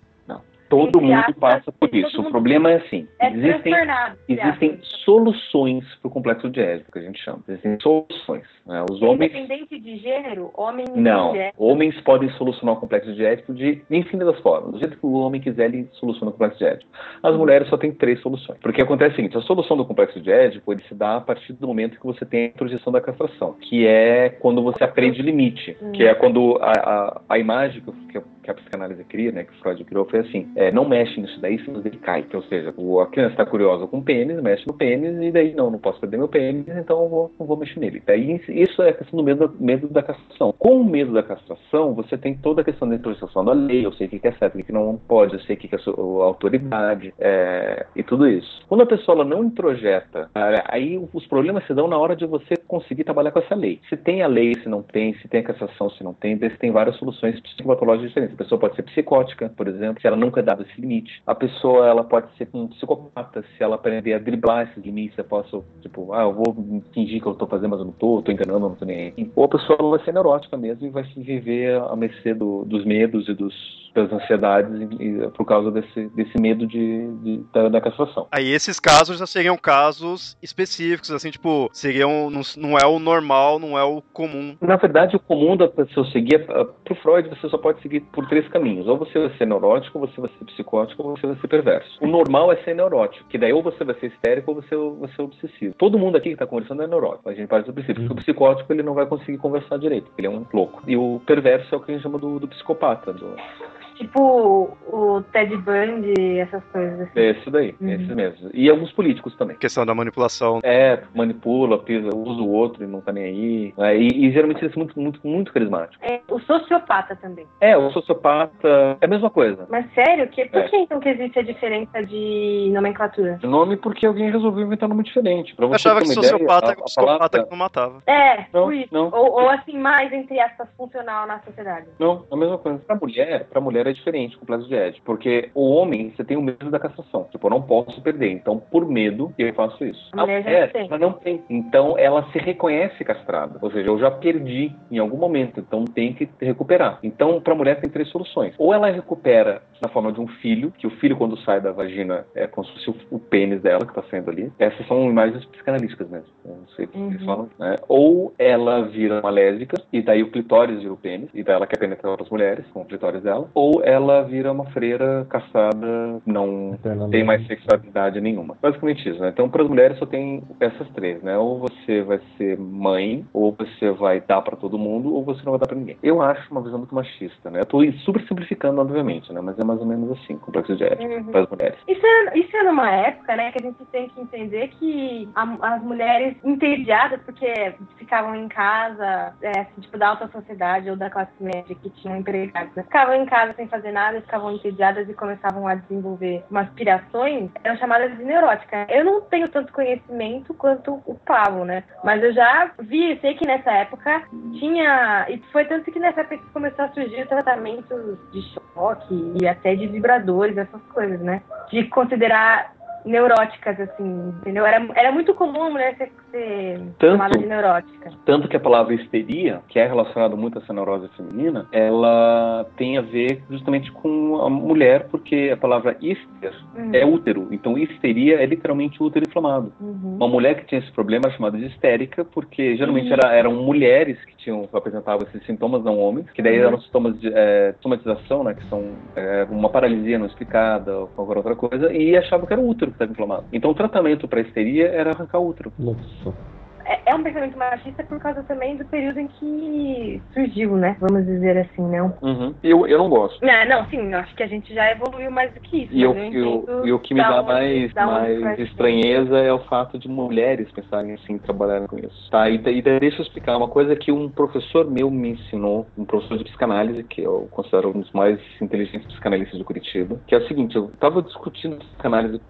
Speaker 4: Todo mundo passa por isso. O problema é assim,
Speaker 2: É
Speaker 4: existem Existem soluções para o complexo de Édipo, que a gente chama. Existem soluções. né? Os homens.
Speaker 2: Independente de gênero, homem e
Speaker 4: Não. Homens podem solucionar o complexo de Édipo de infinitas formas. Do jeito que o homem quiser, ele soluciona o complexo de Édipo. As mulheres só têm três soluções. Porque acontece o seguinte: a solução do complexo de Édipo ele se dá a partir do momento que você tem a projeção da castração, que é quando você aprende limite, que é quando a, a, a imagem que, que, a psicanálise cria, né, que o Freud criou, foi assim: é, não mexe nisso daí, senão ele cai. Ou seja, a criança está curiosa com o pênis, mexe no pênis, e daí não, não posso perder meu pênis, então eu vou, não vou mexer nele. Daí isso é a questão do medo, medo da castração. Com o medo da castração, você tem toda a questão da introjeção da lei, eu sei o que é certo, o que não pode, eu sei o que é a autoridade, é, e tudo isso. Quando a pessoa não introjeta, aí os problemas se dão na hora de você conseguir trabalhar com essa lei. Se tem a lei, se não tem, se tem a castração, se não tem, daí você tem várias soluções psicopatológicas diferentes. A pessoa pode ser psicótica, por exemplo, se ela nunca dado esse limite. A pessoa ela pode ser um psicopata, se ela aprender a driblar esses limites, eu posso, tipo, ah, eu vou fingir que eu tô fazendo, mas eu não tô, tô enganando, eu não tô nem aí. Ou a pessoa vai ser neurótica mesmo e vai se viver a mercê do- dos medos e dos, das ansiedades e- e por causa desse, desse medo de, de- da, da castração.
Speaker 1: Aí esses casos já seriam casos específicos, assim, tipo, seriam. Não, não é o normal, não é o comum.
Speaker 4: Na verdade, o comum da pessoa seguir, pro Freud, você só pode seguir por três caminhos. Ou você vai ser neurótico, ou você vai ser psicótico, ou você vai ser perverso. O normal é ser neurótico, que daí ou você vai ser histérico ou você vai ser obsessivo. Todo mundo aqui que tá conversando é neurótico. A gente parte do princípio. que O psicótico, ele não vai conseguir conversar direito, ele é um louco. E o perverso é o que a gente chama do, do psicopata. Do,
Speaker 2: Tipo o Ted Bundy, essas coisas assim.
Speaker 4: é esse daí,
Speaker 2: Uhum.
Speaker 4: esses mesmos. E alguns políticos também.
Speaker 1: Questão da manipulação.
Speaker 4: É, manipula, pisa, usa o outro e não tá nem aí. É, e, e geralmente eles são muito, muito, muito carismáticos.
Speaker 2: É, o sociopata também.
Speaker 4: É, o sociopata é a mesma coisa.
Speaker 2: Mas sério, que, por
Speaker 4: É.
Speaker 2: que então que existe a diferença de nomenclatura?
Speaker 4: Nome porque alguém resolveu inventar um nome diferente. Pra
Speaker 1: Eu
Speaker 4: você
Speaker 1: achava
Speaker 4: ter
Speaker 1: que
Speaker 4: ideia,
Speaker 1: sociopata
Speaker 4: a-
Speaker 1: é
Speaker 4: a
Speaker 1: psicopata
Speaker 4: palavra-
Speaker 1: que não matava.
Speaker 2: É,
Speaker 4: Não,
Speaker 2: por isso.
Speaker 4: não.
Speaker 2: Ou, ou assim, mais, entre aspas, funcional na sociedade.
Speaker 4: Não, é a mesma coisa. Pra mulher, pra mulher é diferente, o complexo de Édipo. Porque o homem, você tem o medo da castração. Tipo, eu não posso perder. Então, por medo, eu faço isso.
Speaker 2: A mulher já tem.
Speaker 4: ela não tem. Então, ela se reconhece castrada. Ou seja, eu já perdi em algum momento. Então, tem que recuperar. Então, pra mulher, tem três soluções. Ou ela recupera na forma de um filho, que o filho, quando sai da vagina, é como se fosse o, pênis dela que tá saindo ali. Essas são imagens psicanalísticas mesmo. Eu não sei o que eles
Speaker 2: Uhum.
Speaker 4: falam. né? Ou ela vira uma lésbica, e daí o clitóris vira o pênis, e daí ela quer penetrar outras mulheres com o clitóris dela. Ou ou ela vira uma freira caçada, não tem mais sexualidade nenhuma. Basicamente isso, né? Então, para as mulheres só tem essas três, né? Ou você vai ser mãe, ou você vai dar para todo mundo, ou você não vai dar para ninguém. Eu acho uma visão muito machista, né? Eu tô super simplificando, obviamente, né? Mas é mais ou menos assim, complexo de ética
Speaker 2: Uhum.
Speaker 4: para as mulheres.
Speaker 2: Isso é, isso é numa época, né, que a gente tem que entender que a- as mulheres entediadas, porque ficavam em casa, é, assim, tipo, da alta sociedade ou da classe média que tinham empregados, né, ficavam em casa sem fazer nada, ficavam entediadas e começavam a desenvolver umas pirações, eram chamadas de neuróticas. Eu não tenho tanto conhecimento quanto o Pablo, né, mas eu já vi, sei que nessa época tinha, e foi tanto que nessa época começou a surgir tratamentos de choque e até de vibradores, essas coisas, né? De considerar neuróticas, assim, entendeu? Era, era muito comum a mulher ser, ser
Speaker 4: Tanto-
Speaker 2: chamada de neurótica.
Speaker 4: Tanto que a palavra histeria, que é relacionada muito a essa neurose feminina, ela tem a ver justamente com a mulher, porque a palavra hister
Speaker 2: Uhum.
Speaker 4: é útero. Então, histeria é literalmente útero inflamado.
Speaker 2: Uhum.
Speaker 4: Uma mulher que tinha esse problema era chamada de histérica, porque geralmente
Speaker 2: Uhum.
Speaker 4: era- eram mulheres que tinham apresentavam esses sintomas, não homens, que daí
Speaker 2: Uhum.
Speaker 4: eram sintomas de é, somatização, né, que são é, uma paralisia não explicada ou qualquer outra coisa, e achavam que era o útero que estava inflamado. Então, o tratamento para histeria era arrancar o útero.
Speaker 3: Nossa.
Speaker 2: É, é um pensamento machista por causa também do período em que surgiu, né? Vamos dizer assim, não.
Speaker 4: Uhum. Eu, eu não gosto.
Speaker 2: Não, não, sim, acho que a gente já evoluiu mais do que isso.
Speaker 4: E, eu, eu- e o que me dá mais, mais estranheza é o fato de mulheres pensarem assim, trabalharem com isso. Tá, e, e deixa eu explicar uma coisa que um professor meu me ensinou, um professor de psicanálise, que eu considero um dos mais inteligentes psicanalistas de Curitiba, que é o seguinte, eu estava discutindo psicanálise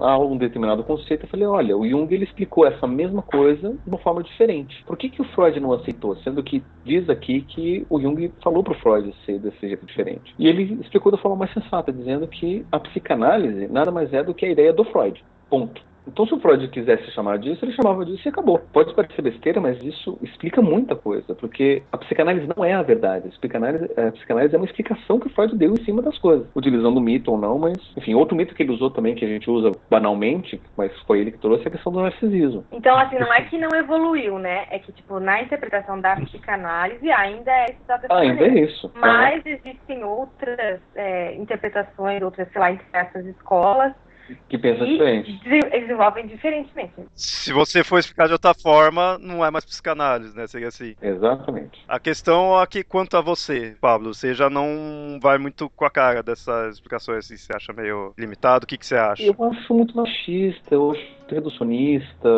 Speaker 4: a um determinado conceito, eu falei, olha, o Jung ele explicou essa mesma coisa de uma forma diferente. Por que, que o Freud não aceitou? Sendo que diz aqui que o Jung falou para o Freud ser desse jeito diferente. E ele explicou da forma mais sensata, dizendo que a psicanálise nada mais é do que a ideia do Freud. Ponto. Então, se o Freud quisesse chamar disso, ele chamava disso e acabou. Pode parecer besteira, mas isso explica muita coisa, porque a psicanálise não é a verdade. A psicanálise, a psicanálise é uma explicação que o Freud deu em cima das coisas, utilizando o mito ou não, mas, enfim, outro mito que ele usou também, que a gente usa banalmente, mas foi ele que trouxe, é a questão do narcisismo.
Speaker 2: Então, assim, não é que não evoluiu, né? É que, tipo, na interpretação da psicanálise ainda é dessa
Speaker 4: Ainda é isso.
Speaker 2: Mas existem outras é, interpretações, outras, sei lá, entre essas escolas,
Speaker 4: Que pensa
Speaker 2: e
Speaker 4: diferente.
Speaker 2: de- desenvolvem diferentemente.
Speaker 1: Se você for explicar de outra forma, não é mais psicanálise, né? Seria assim.
Speaker 4: Exatamente.
Speaker 1: A questão é que, quanto a você, Pablo, você já não vai muito com a cara dessas explicações, assim, você acha meio limitado? O que, que você acha?
Speaker 4: Eu acho muito machista, eu acho reducionista,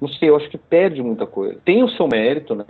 Speaker 4: não sei, eu acho que perde muita coisa. Tem o seu mérito, né?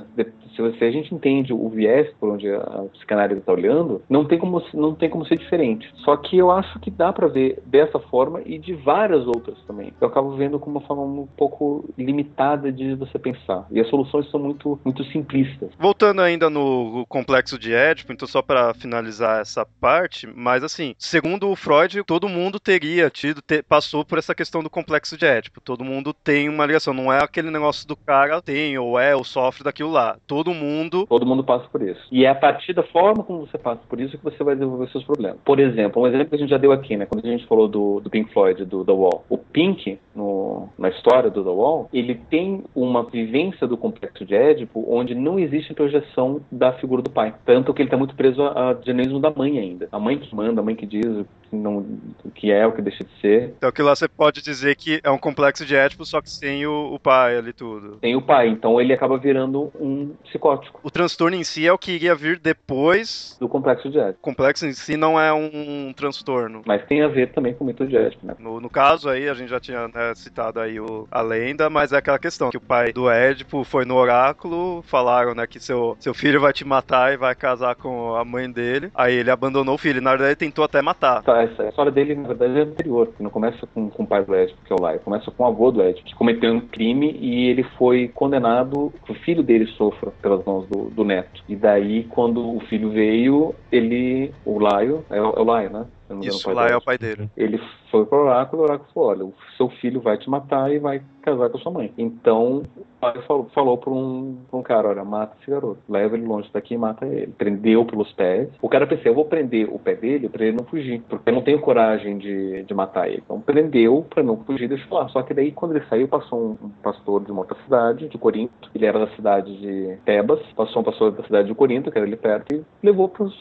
Speaker 4: Se, você, a gente entende o viés por onde a psicanálise está olhando, não tem, como, não tem como ser diferente. Só que eu acho que dá para ver dessa forma e de várias outras também. Eu acabo vendo com uma forma um pouco limitada de você pensar. E as soluções são muito, muito simplistas.
Speaker 1: Voltando ainda no complexo de Édipo, então só pra finalizar essa parte, mas assim, segundo o Freud, todo mundo teria tido, passou por essa questão do complexo de Édipo. Todo mundo tem uma ligação, não é aquele negócio do cara tem ou é ou sofre daquilo lá. Todo mundo
Speaker 4: Todo mundo passa por isso. E é a partir da forma como você passa por isso que você vai desenvolver seus problemas. Por exemplo, um exemplo que a gente já deu aqui, né? Quando a gente falou do, do Pink Floyd, do The Wall. O Pink, no- na história do The Wall, ele tem uma vivência do complexo de Édipo onde não existe projeção da figura do pai. Tanto que ele está muito preso a, a dinamismo da mãe ainda. A mãe que manda, a mãe que diz que, não, o que é, o que deixa de ser.
Speaker 1: Então aquilo lá você pode dizer que é um complexo de Édipo, só que sem o, o pai ali tudo.
Speaker 4: Tem o pai, então ele acaba virando um psicótico
Speaker 1: O transtorno em si é o que iria vir depois.
Speaker 4: do complexo de Édipo.
Speaker 1: O complexo em si não é um transtorno.
Speaker 4: Mas tem a ver também com o mito de Édipo, né?
Speaker 1: No, no caso aí, a gente já tinha né, citado aí o, a lenda, mas é aquela questão, que o pai do Édipo foi no oráculo, falaram, né, que seu, seu filho vai te matar e vai casar com a mãe dele. Aí ele abandonou o filho, na verdade ele tentou até matar.
Speaker 4: Tá, essa história dele, na verdade, é anterior. Não começa com, com o pai do Édipo, que é o Laio. Começa com o avô do Édipo, que cometeu um crime e ele foi condenado que o filho dele sofra pelas mãos do, do neto. E daí, quando o filho veio, ele... O Laio... É, é o Laio, né?
Speaker 1: Isso lá é o pai dele.
Speaker 4: Ele foi pro oráculo, o oráculo falou, olha, o seu filho vai te matar e vai casar com a sua mãe. Então, o pai falou, falou pra, um, pra um cara, olha, mata esse garoto. Leva ele longe daqui e mata ele. Prendeu pelos pés. O cara pensou, eu vou prender o pé dele pra ele não fugir. Porque eu não tenho coragem de, de matar ele. Então, prendeu pra não fugir deixou lá. Só que daí, quando ele saiu, passou um pastor de uma outra cidade, de Corinto. Ele era da cidade de Tebas. Passou um pastor da cidade de Corinto, que era ali perto, e levou pros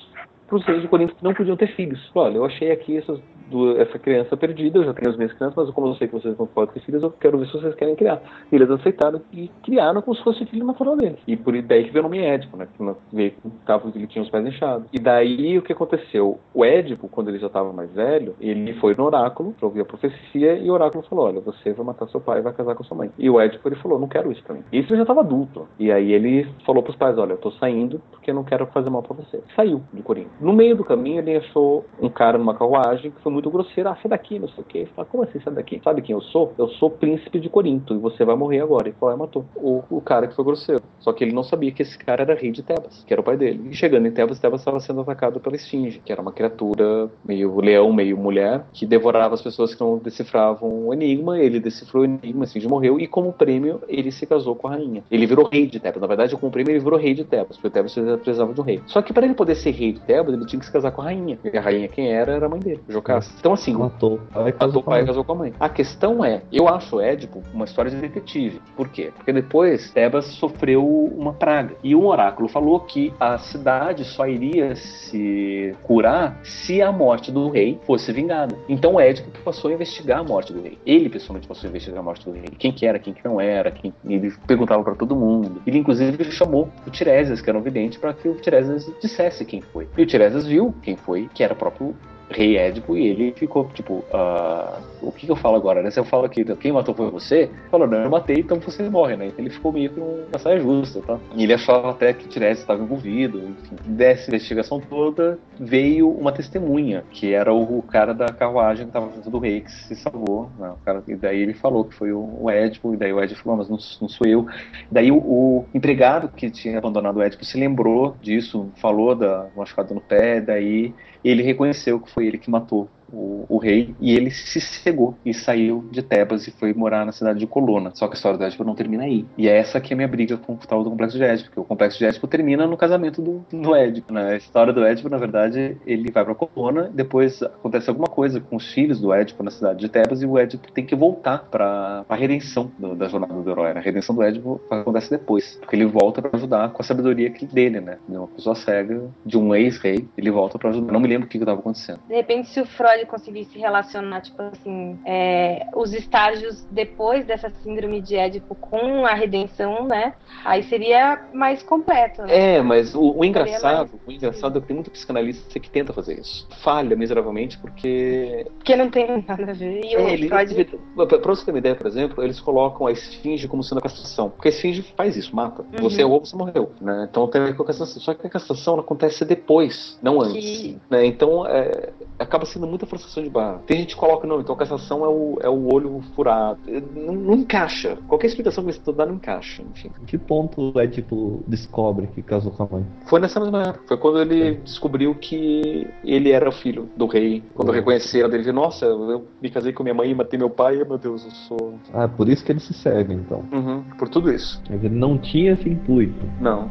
Speaker 4: para os reis de Corinto que não podiam ter filhos. Olha, eu achei aqui essas do, essa criança perdida, eu já tenho as minhas crianças, mas como eu sei que vocês não podem ter filhos, eu quero ver se vocês querem criar. E eles aceitaram e criaram como se fosse filho natural deles. E por daí que veio o nome Édipo, né? Que veio, tava, ele tinha os pés inchados. E daí o que aconteceu? O Édipo, quando ele já estava mais velho, ele foi no oráculo para ouvir a profecia e o oráculo falou: Olha, você vai matar seu pai e vai casar com sua mãe. E o Édipo ele falou: Não quero isso mim. Isso já estava adulto. E aí ele falou pros pais: Olha, eu tô saindo porque eu não quero fazer mal pra você. Saiu de Corinto. No meio do caminho, ele achou um cara numa carruagem que foi muito grosseiro. Ah, sai daqui, não sei o quê. Ele falou: Como assim sai daqui? Sabe quem eu sou? Eu sou príncipe de Corinto e você vai morrer agora. E lá e matou o, o cara que foi grosseiro. Só que ele não sabia que esse cara era rei de Tebas, que era o pai dele. E chegando em Tebas, Tebas estava sendo atacado pela Esfinge, que era uma criatura meio leão, meio mulher, que devorava as pessoas que não decifravam o enigma. Ele decifrou o enigma, a Esfinge morreu. E como prêmio, ele se casou com a rainha. Ele virou rei de Tebas. Na verdade, como prêmio, ele virou rei de Tebas, porque Tebas precisava de um rei. Só que para ele poder ser rei de Tebas, ele tinha que se casar com a rainha. E a rainha, quem era, era a mãe dele, Jocasta. Então, assim,
Speaker 3: Matou. Aí
Speaker 4: matou o pai e casou com a mãe. A questão é, eu acho Édipo uma história de detetive. Por quê? Porque depois Tebas sofreu uma praga. E um oráculo falou que a cidade só iria se curar se a morte do rei fosse vingada. Então Édipo passou a investigar a morte do rei. Ele pessoalmente passou a investigar a morte do rei. Quem que era, quem que não era, quem... ele perguntava para todo mundo. Ele inclusive chamou o Tiresias, que era um vidente, para que o Tiresias dissesse quem foi. E o Tiresias viu quem foi, que era o próprio rei Édipo e ele ficou tipo, ah, o que, que eu falo agora, né? Se eu falo que quem matou foi você, falou, não, eu matei, então você morre, né? Ele ficou meio que uma saia justa, tá? E ele achava até que Tiresias estava envolvido, enfim. Dessa investigação toda veio uma testemunha, que era o, cara da carruagem que estava junto do rei, que se salvou, né? Cara, e daí ele falou que foi o, o Édipo, e daí o Édipo falou, mas não, não sou eu. Daí o, o, empregado que tinha abandonado o Édipo se lembrou disso, falou da machucado no pé, daí ele reconheceu que foi ele que matou o, o, rei e ele se cegou e saiu de Tebas e foi morar na cidade de Colona. Só que a história do Édipo não termina aí. E é essa que é a minha briga com o tal do Complexo de Édipo, porque o Complexo de Édipo termina no casamento do, do Édipo. Né? A história do Édipo, na verdade, ele vai para Colona, depois acontece alguma coisa com os filhos do Édipo na cidade de Tebas e o Édipo tem que voltar para a redenção do, da jornada do herói. A redenção do Édipo acontece depois, porque ele volta para ajudar com a sabedoria dele, né? De uma pessoa cega, de um ex-rei, ele volta para ajudar. Não me lembro o que estava acontecendo.
Speaker 2: De repente, se o Freud conseguisse relacionar, tipo assim, é, os estágios depois dessa síndrome de Édipo com a redenção, né? Aí seria mais completo. Né?
Speaker 4: É, mas o, o engraçado, mais... o engraçado é que tem muito psicanalista que tenta fazer isso. Falha miseravelmente porque.
Speaker 2: Porque não tem nada a ver. E
Speaker 4: é, ele, Freud... Pra você ter uma ideia, por exemplo, eles colocam a esfinge como sendo a castração. Porque a esfinge faz isso, mata. Uhum. Você errou, você morreu. Né? Então tem a ver com a castração. Só que a castração acontece depois, não antes. Que... Né? Então é, acaba sendo muita frustração de barra. Tem gente que coloca, não, então a cassação é o, é o olho furado. Não, não encaixa. Qualquer explicação que você dar não encaixa. Enfim.
Speaker 3: Em que ponto é tipo descobre que casou com a mãe?
Speaker 4: Foi nessa mesma época. Foi quando ele é. descobriu que ele era o filho do rei. Quando é. reconheceram dele, nossa, eu me casei com minha mãe e matei meu pai, meu Deus, eu sou.
Speaker 3: Ah, por isso que ele se segue, então.
Speaker 4: Uhum, por tudo isso.
Speaker 3: Ele não tinha esse intuito.
Speaker 4: Não.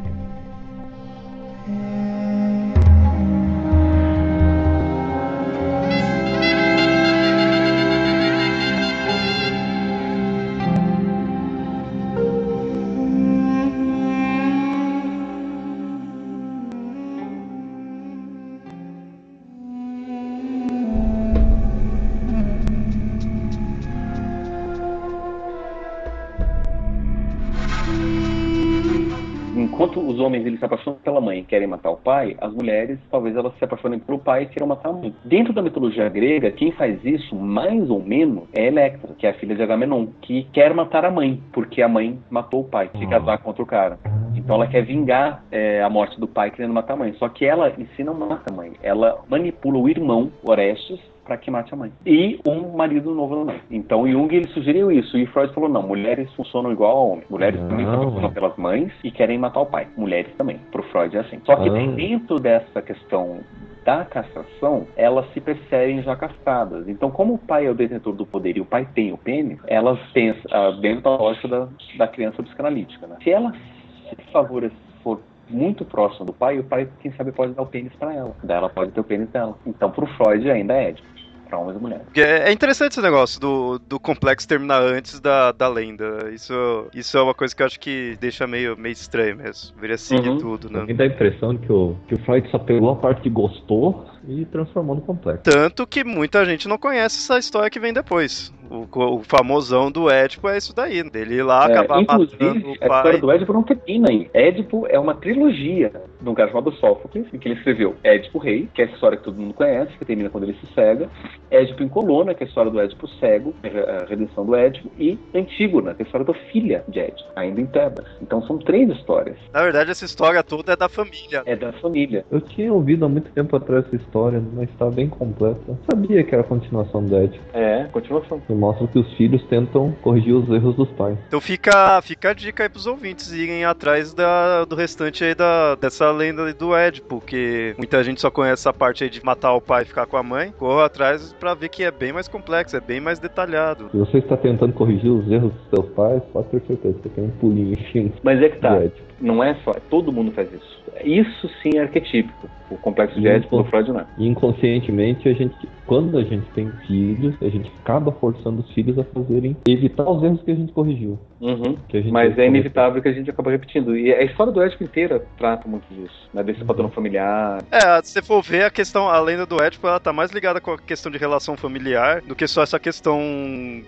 Speaker 4: Homens eles se apaixonam pela e querem matar o pai, as mulheres talvez elas se apaixonem pelo pai e queiram matar a mãe. Dentro da mitologia grega, quem faz isso, mais ou menos, é Electra, que é a filha de Agamenon, que quer matar a mãe, porque a mãe matou o pai, se casar contra o cara. Então ela quer vingar é, a morte do pai querendo matar a mãe. Só que ela em si não mata a mãe. Ela manipula o irmão, Orestes, para que mate a mãe. E um marido novo também. Então Jung ele sugeriu isso e Freud falou não, mulheres funcionam igual a homens. Mulheres não, também funcionam pelas mães e querem matar o pai. Mulheres também. Pro Freud é assim. Só que ah. dentro dessa questão da castração, elas se percebem já castradas. Então, como o pai é o detentor do poder e o pai tem o pênis, elas pensam ah, dentro da lógica da, da criança psicanalítica. Né? Se ela se favorecer for muito próxima do pai, o pai, quem sabe, pode dar o pênis para ela. Daí ela pode ter o pênis dela. Então, pro Freud ainda é ético. Para homens e mulheres.
Speaker 1: É é interessante esse negócio do, do complexo terminar antes da, da lenda. Isso, isso é uma coisa que eu acho que deixa meio, meio estranho mesmo. Deveria seguir
Speaker 4: Uhum.
Speaker 1: tudo, né?
Speaker 3: Me dá a impressão que o, que o Freud só pegou a parte que gostou e transformou no complexo.
Speaker 1: Tanto que muita gente não conhece essa história que vem depois. O, o famosão do Édipo é isso daí. Dele ir lá
Speaker 4: É,
Speaker 1: acabar matando
Speaker 4: inclusive,
Speaker 1: o
Speaker 4: a
Speaker 1: pai.
Speaker 4: história do Édipo não termina aí. Édipo é uma trilogia de um cara chamado Sófocles, em que ele escreveu Édipo Rei, que é a história que todo mundo conhece, que termina quando ele se cega, Édipo em Coluna, que é a história do Édipo cego, a redenção do Édipo, e Antígona, que é a história da filha de Édipo, ainda em Tebas. Então são três histórias.
Speaker 1: Na verdade, essa história toda é da família.
Speaker 4: É da família.
Speaker 3: Eu tinha ouvido há muito tempo atrás essa história, mas está bem completa. Sabia que era a continuação do Édipo.
Speaker 7: É, continuação.
Speaker 3: Que mostra que os filhos tentam corrigir os erros dos pais.
Speaker 1: Então fica, fica a dica aí pros ouvintes irem atrás da, do restante aí da, dessa lenda aí do Édipo, que muita gente só conhece essa parte aí de matar o pai e ficar com a mãe. Corra atrás pra ver que é bem mais complexo, é bem mais detalhado.
Speaker 3: Se você está tentando corrigir os erros dos seus pais, pode ter certeza que você tem um pulinho em cima
Speaker 4: Mas é que tá. Não é só. Todo mundo faz isso. Isso sim é arquetípico. O complexo de. Édipo do Freud não é.
Speaker 3: Inconscientemente, a gente, quando a gente tem filhos, a gente acaba forçando os filhos a fazerem, evitar os erros que a gente corrigiu.
Speaker 4: Uhum.
Speaker 3: Que a gente
Speaker 4: Mas é inevitável que a gente acaba repetindo. E a história do Édipo inteira trata muito disso. Né? Desse patrão familiar.
Speaker 1: É, se você for ver a questão, a lenda do Édipo, ela tá mais ligada com a questão de relação familiar do que só essa questão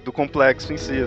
Speaker 1: do complexo em si.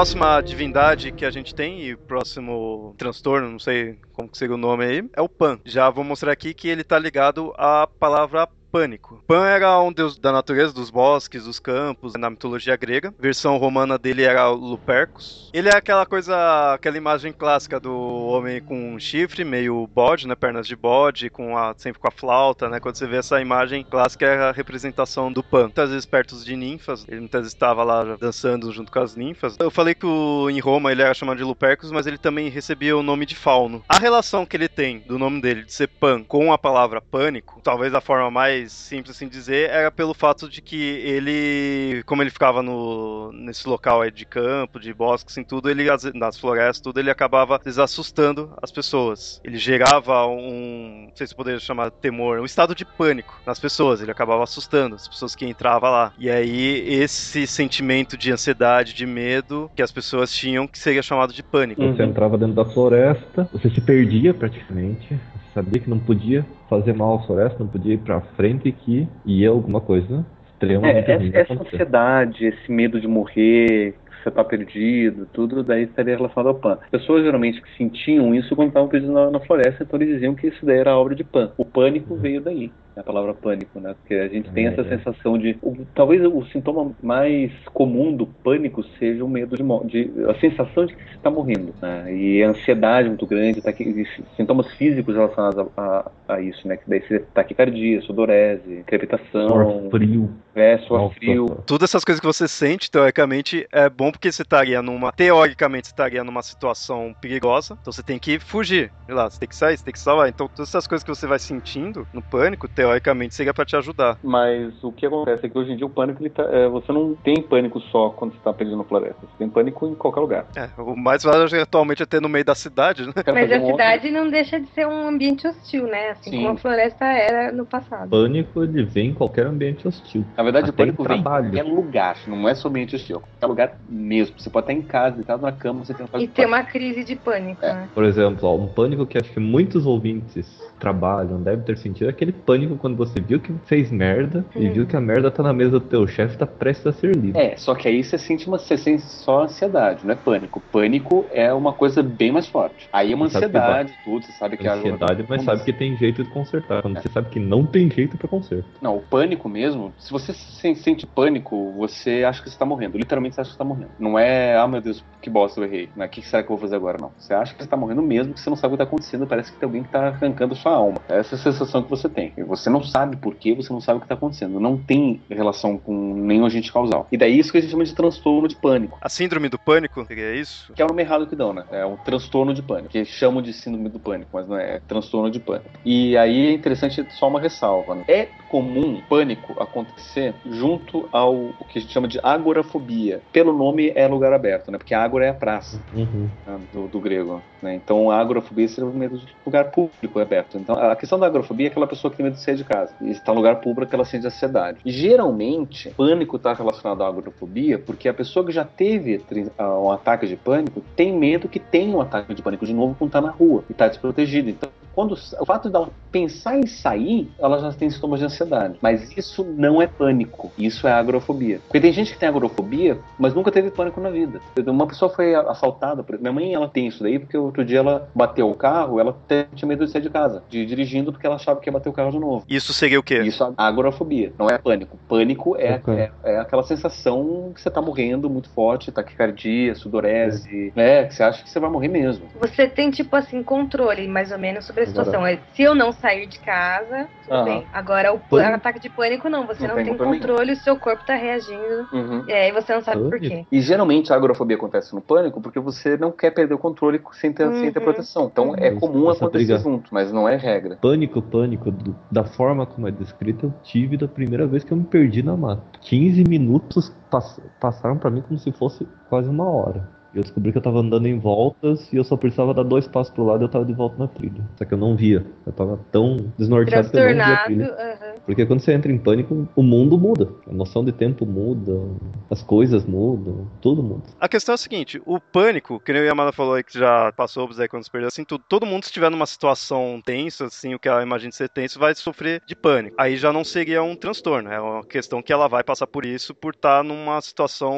Speaker 1: Próxima divindade que a gente tem e próximo transtorno, não sei como que seria o nome aí, é o Pan. Já vou mostrar aqui que ele tá ligado à palavra pânico. Pan era um deus da natureza, dos bosques, dos campos, na mitologia grega. A versão romana dele era Lupercus. Ele é aquela coisa, aquela imagem clássica do homem com um chifre, meio bode, né, pernas de bode, com a, sempre com a flauta, né? Quando você vê essa imagem clássica é a representação do Pan. Muitas vezes perto de ninfas, ele muitas vezes estava lá dançando junto com as ninfas. Eu falei que o, em Roma ele era chamado de Lupercus, mas ele também recebia o nome de Fauno. A relação que ele tem do nome dele de ser Pan com a palavra pânico, talvez a forma mais simples assim dizer, era pelo fato de que ele, como ele ficava no, nesse local aí de campo, de bosques e tudo, ele nas florestas, tudo, ele acabava às vezes, assustando as pessoas. Ele gerava um, não sei se poderia chamar de temor, um estado de pânico nas pessoas. Ele acabava assustando as pessoas que entravam lá. E aí esse sentimento de ansiedade, de medo que as pessoas tinham, que seria chamado de pânico.
Speaker 3: Você entrava dentro da floresta, você se perdia praticamente. Sabia que não podia fazer mal à floresta, não podia ir pra frente e que ia alguma coisa. Extremamente
Speaker 4: É, essa, essa ansiedade, esse medo de morrer, que você tá perdido, tudo daí estaria relacionado ao Pan. Pessoas geralmente que sentiam isso quando estavam perdidos na, na floresta, então eles diziam que isso daí era obra de Pan. O pânico veio daí. A palavra pânico, né? Porque a gente tem
Speaker 3: É,
Speaker 4: essa
Speaker 3: é.
Speaker 4: sensação de. o- talvez o sintoma mais comum do pânico seja o medo de morte, a sensação de que você está morrendo, né? E a ansiedade muito grande, taqui, sintomas físicos relacionados a, a- a isso, né? Que daí seria taquicardia, sudorese, crepitação,
Speaker 3: Suor frio.
Speaker 4: é, suor
Speaker 3: Nossa,
Speaker 4: frio.
Speaker 1: Todas essas coisas que você sente, teoricamente, é bom porque você estaria numa. Teoricamente, você estaria numa situação perigosa. Então você tem que fugir. Sei lá, você tem que sair, você tem que salvar. Então todas essas coisas que você vai sentindo no pânico, teoricamente, seria pra te ajudar.
Speaker 4: Mas o que acontece é que hoje em dia o pânico, ele tá- é, você não tem pânico só quando você está perdido na floresta. Você tem pânico em qualquer lugar.
Speaker 1: É, o mais válido atualmente é ter no meio da cidade, né?
Speaker 2: Mas a cidade não deixa de ser um ambiente hostil, né? Assim
Speaker 4: Sim.
Speaker 2: como a floresta era no passado.
Speaker 3: Pânico, ele vem em qualquer ambiente hostil.
Speaker 8: Na verdade, o
Speaker 3: Até em
Speaker 8: pânico vem em
Speaker 3: trabalho.
Speaker 8: qualquer lugar, não é somente hostil, qualquer lugar mesmo. Você pode estar em casa, deitado na cama, você tem
Speaker 2: E ter uma crise de pânico,
Speaker 8: É.
Speaker 2: né?
Speaker 3: Por exemplo, ó, um pânico que acho que muitos ouvintes trabalham, devem ter sentido, é aquele pânico quando você viu que fez merda e
Speaker 2: Hum.
Speaker 3: viu que a merda tá na mesa do teu chefe e tá prestes a ser lido.
Speaker 8: É, só que aí você sente uma você sente só ansiedade, não é pânico. Pânico é uma coisa bem mais forte. Aí é uma
Speaker 3: que
Speaker 8: ansiedade, tudo, você sabe que a-
Speaker 3: Ansiedade, mas sabe que tem jeito de consertar. Quando você sabe que não tem jeito pra conserto.
Speaker 8: Não, o pânico mesmo, se você se- sente pânico, você acha que você tá morrendo. Literalmente você acha que você tá morrendo. Não é, ah meu Deus, que bosta eu errei. Né? O que será que eu vou fazer agora? Não. Você acha que você tá morrendo mesmo, que você não sabe o que tá acontecendo. Parece que tem alguém que tá arrancando sua
Speaker 4: sua alma. Essa é a sensação que você tem. E você não sabe por quê, você não sabe o que está acontecendo. Não tem relação com nenhum agente causal. E daí isso que a gente chama de transtorno de pânico.
Speaker 1: A síndrome do pânico seria isso?
Speaker 4: Que é o nome errado que dão, né? É um transtorno de pânico. Que chamam de síndrome do pânico, mas não é, é transtorno de pânico. E aí é interessante só uma ressalva. Né? É comum pânico acontecer junto ao o que a gente chama de agorafobia. Pelo nome é lugar aberto, né? Porque ágora é a praça
Speaker 3: Uhum.
Speaker 4: né? do, do grego. Né? Então a agorafobia seria o medo de lugar público aberto. Então a questão da agorafobia é aquela pessoa que tem medo de sair de casa. E está em lugar público ela sente ansiedade. E geralmente, pânico está relacionado à agorafobia porque a pessoa que já teve ah, um ataque de pânico tem medo que tenha um ataque de pânico de novo quando está na rua e está desprotegida. Então quando o fato dela pensar em sair, ela já tem sintomas de ansiedade. Mas isso não é pânico, isso é agorafobia. Porque tem gente que tem agorafobia, mas nunca teve pânico na vida. Uma pessoa foi assaltada, por- minha mãe ela tem isso daí porque outro dia ela bateu o carro, ela tinha medo de sair de casa, de ir dirigindo porque ela achava que ia bater o carro de novo.
Speaker 1: Isso seria o quê?
Speaker 4: Isso é agorafobia, não é pânico. Pânico é,
Speaker 3: Ok.
Speaker 4: é, é aquela sensação que você tá morrendo muito forte, taquicardia, sudorese, né? Que você acha que você vai morrer mesmo.
Speaker 2: Você tem, tipo assim, controle, mais ou menos, sobre a situação. É, Se eu não sair de casa, tudo bem. Agora, o pâ-
Speaker 3: Pânico.
Speaker 2: ataque de pânico, não. Você
Speaker 4: Não
Speaker 2: não,
Speaker 4: tem controle
Speaker 2: o seu corpo tá reagindo.
Speaker 4: Uhum.
Speaker 2: E aí você não sabe por
Speaker 3: Pânico?
Speaker 2: quê.
Speaker 4: E geralmente a agorafobia acontece no pânico porque você não quer perder o controle sem ter, sem ter
Speaker 2: Uhum.
Speaker 4: proteção. Então é
Speaker 3: Uhum.
Speaker 4: comum
Speaker 3: Essa
Speaker 4: acontecer
Speaker 3: briga.
Speaker 4: junto, mas não é regra.
Speaker 3: Pânico, pânico, do- da forma como é descrito, eu tive da primeira vez que eu me perdi na mata. 15 minutos pass- passaram pra mim como se fosse quase uma hora. Eu descobri que eu tava andando em voltas e eu só precisava dar dois passos pro lado e eu tava de volta na trilha. Só que eu não via. Eu tava tão desnorteado que eu não via a trilha.
Speaker 2: aham.
Speaker 3: Porque quando você entra em pânico, o mundo muda. A noção de tempo muda, as coisas mudam, tudo muda.
Speaker 1: A questão é a seguinte, o pânico, que nem o Yamada falou aí que já passou aí quando se perdeu assim, tudo, todo mundo se estiver numa situação tensa, assim, o que ela imagina ser tenso, vai sofrer de pânico. Aí já não seria um transtorno, é uma questão que ela vai passar por isso por estar numa situação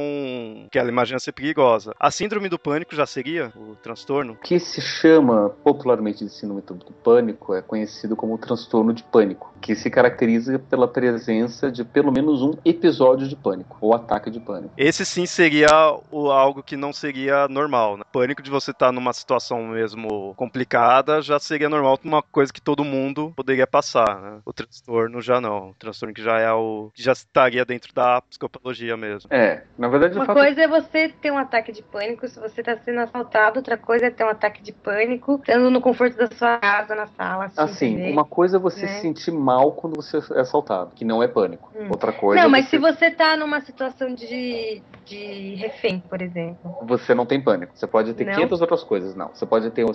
Speaker 1: que ela imagina ser perigosa. A síndrome do pânico já seria o transtorno?
Speaker 4: O que se chama popularmente de síndrome do pânico é conhecido como transtorno de pânico, que se caracteriza pela presença de pelo menos um episódio de pânico ou ataque de pânico.
Speaker 1: Esse sim seria o, algo que não seria normal, né? Pânico de você estar numa situação mesmo complicada já seria normal, uma coisa que todo mundo poderia passar, né? O transtorno já não. O transtorno que já é o. que já estaria dentro da psicopatologia mesmo.
Speaker 4: É, na verdade,
Speaker 2: Uma
Speaker 4: fato
Speaker 2: coisa é você ter um ataque de pânico se você tá sendo assaltado, outra coisa é ter um ataque de pânico estando no conforto da sua casa, na sala, assistindo
Speaker 4: Assim,
Speaker 2: TV.
Speaker 4: uma coisa é você
Speaker 2: né?
Speaker 4: se sentir mal quando você é assaltado, que não é pânico.
Speaker 2: Hum.
Speaker 4: Outra coisa
Speaker 2: Não,
Speaker 4: é
Speaker 2: mas
Speaker 4: você,
Speaker 2: se você tá numa situação de, de refém, por exemplo.
Speaker 4: você não tem pânico. Você pode ter
Speaker 2: Não?
Speaker 4: 500 outras coisas, não. Você pode ter o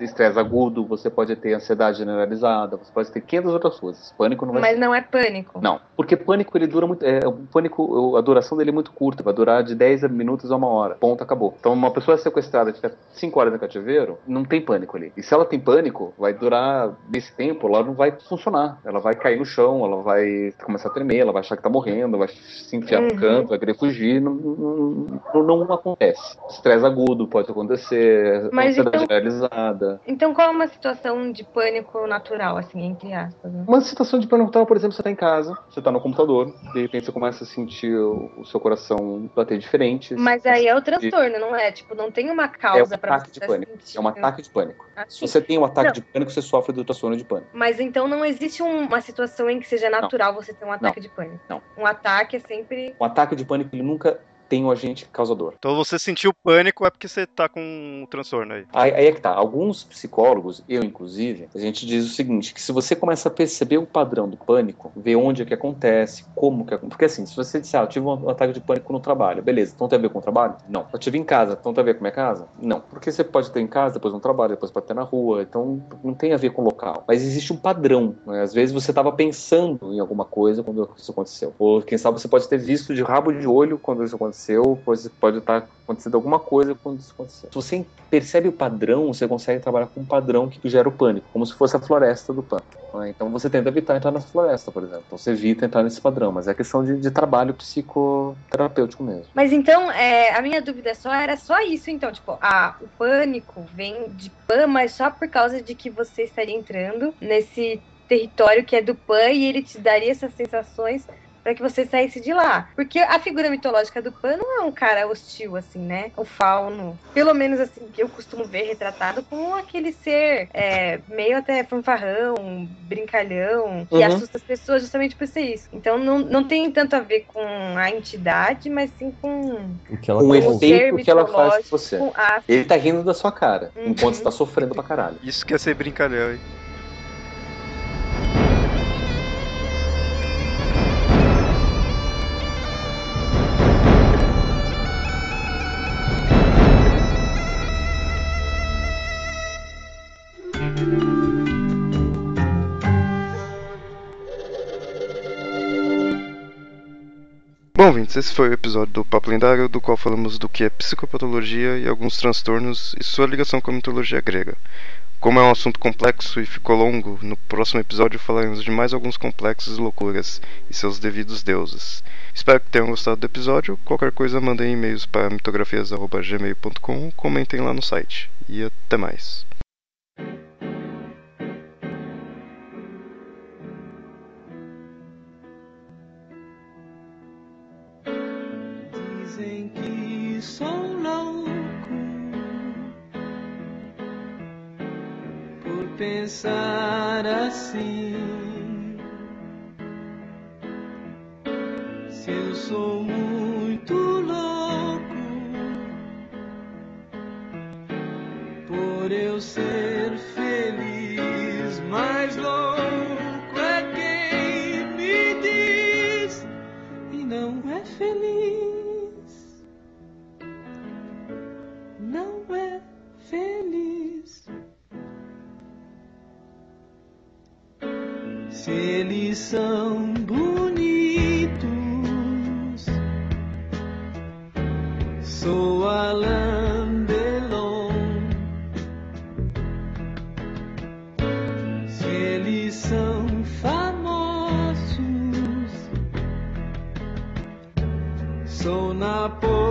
Speaker 4: estresse agudo, você pode ter ansiedade generalizada, você pode ter 500 outras coisas. Pânico não vai
Speaker 2: Mas não é pânico.
Speaker 4: Não, porque pânico ele dura muito. É, o pânico, a duração dele é muito curta, vai durar de 10 minutos a uma hora. Ponto, acabou. Então, uma pessoa sequestrada e fica 5 horas no cativeiro, não tem pânico ali. E se ela tem pânico, vai durar nesse tempo, ela não vai funcionar. Ela vai cair no chão, ela vai começar a tremer, ela vai achar que tá morrendo, vai se enfiar
Speaker 2: Uhum.
Speaker 4: no canto, vai querer fugir. Não, não, não, acontece. Estresse agudo pode acontecer,
Speaker 2: Mas
Speaker 4: ansiedade
Speaker 2: então-
Speaker 4: generalizada.
Speaker 2: Então qual é uma situação de pânico natural, assim, entre aspas? né?
Speaker 4: Uma situação de pânico natural, por exemplo, você tá em casa, você tá no computador, de repente você começa a sentir o, o seu coração bater diferente.
Speaker 2: Mas aí é o transtorno, não é? Tipo, não tem uma
Speaker 4: é um
Speaker 2: causa
Speaker 4: ataque
Speaker 2: você
Speaker 4: de pânico. É um
Speaker 2: sentindo.
Speaker 4: ataque de pânico. Se
Speaker 2: Assim.
Speaker 4: você tem um ataque
Speaker 2: Não.
Speaker 4: de pânico, você sofre do transtorno de pânico.
Speaker 2: Mas então não existe um- uma situação em que seja natural você ter um ataque de pânico.
Speaker 4: Não.
Speaker 2: Um ataque é sempre.
Speaker 4: Um ataque de pânico, ele nunca tem um agente causador.
Speaker 1: Então você sentiu pânico é porque você tá com um transtorno aí.
Speaker 4: Aí, aí é que tá. Alguns psicólogos, eu inclusive, a gente diz o seguinte: que se você começa a perceber o padrão do pânico, ver onde é que acontece, como que acontece. Porque assim, se você disser, ah, eu tive um ataque de pânico no trabalho, beleza, então tem a ver com o trabalho? Não. Eu tive em casa, então tem a ver com a minha casa? Não. Porque você pode ter em casa, depois no trabalho, depois pode ter na rua, então não tem a ver com o local. Mas existe um padrão. Né? Às vezes você estava pensando em alguma coisa quando isso aconteceu. Ou quem sabe você pode ter visto de rabo de olho quando isso aconteceu, pois pode estar acontecendo alguma coisa quando isso aconteceu. Se você percebe o padrão, você consegue trabalhar com um padrão que gera o pânico, como se fosse a floresta do pânico. né? Então você tenta evitar entrar na floresta, por exemplo. Então você evita entrar nesse padrão, mas é questão de, de trabalho psicoterapêutico mesmo.
Speaker 2: Mas então, é, a minha dúvida só era só isso, então, tipo, ah, o pânico vem de PAN, mas só por causa de que você estaria entrando nesse território que é do PAN e ele te daria essas sensações para que você saísse de lá. Porque a figura mitológica do Pan não é um cara hostil, assim, né? O fauno. Pelo menos assim, que eu costumo ver retratado como aquele ser é, meio até fanfarrão, brincalhão, que uhum. assusta as pessoas justamente por ser isso. Então não, não tem tanto a ver com a entidade, mas sim com
Speaker 7: o, que ela o efeito que ela faz com você. Com a... Ele tá rindo da sua cara, uhum. enquanto você tá sofrendo pra caralho.
Speaker 1: Isso quer ser brincalhão, hein? Ouvintes, esse foi o episódio do Papo Lendário, do qual falamos do que é psicopatologia e alguns transtornos e sua ligação com a mitologia grega. Como é um assunto complexo e ficou longo, no próximo episódio falaremos de mais alguns complexos e loucuras e seus devidos deuses. Espero que tenham gostado do episódio. Qualquer coisa, mandem e-mails para mitografias.gmail.com comentem lá no site. E até mais.
Speaker 9: Pensar assim. Se eu sou muito louco por eu ser feliz, mais louco é quem me diz e não é feliz. Feliz. se eles são bonitos. Sou Alain Delon. Se eles são famosos, sou Napoleão.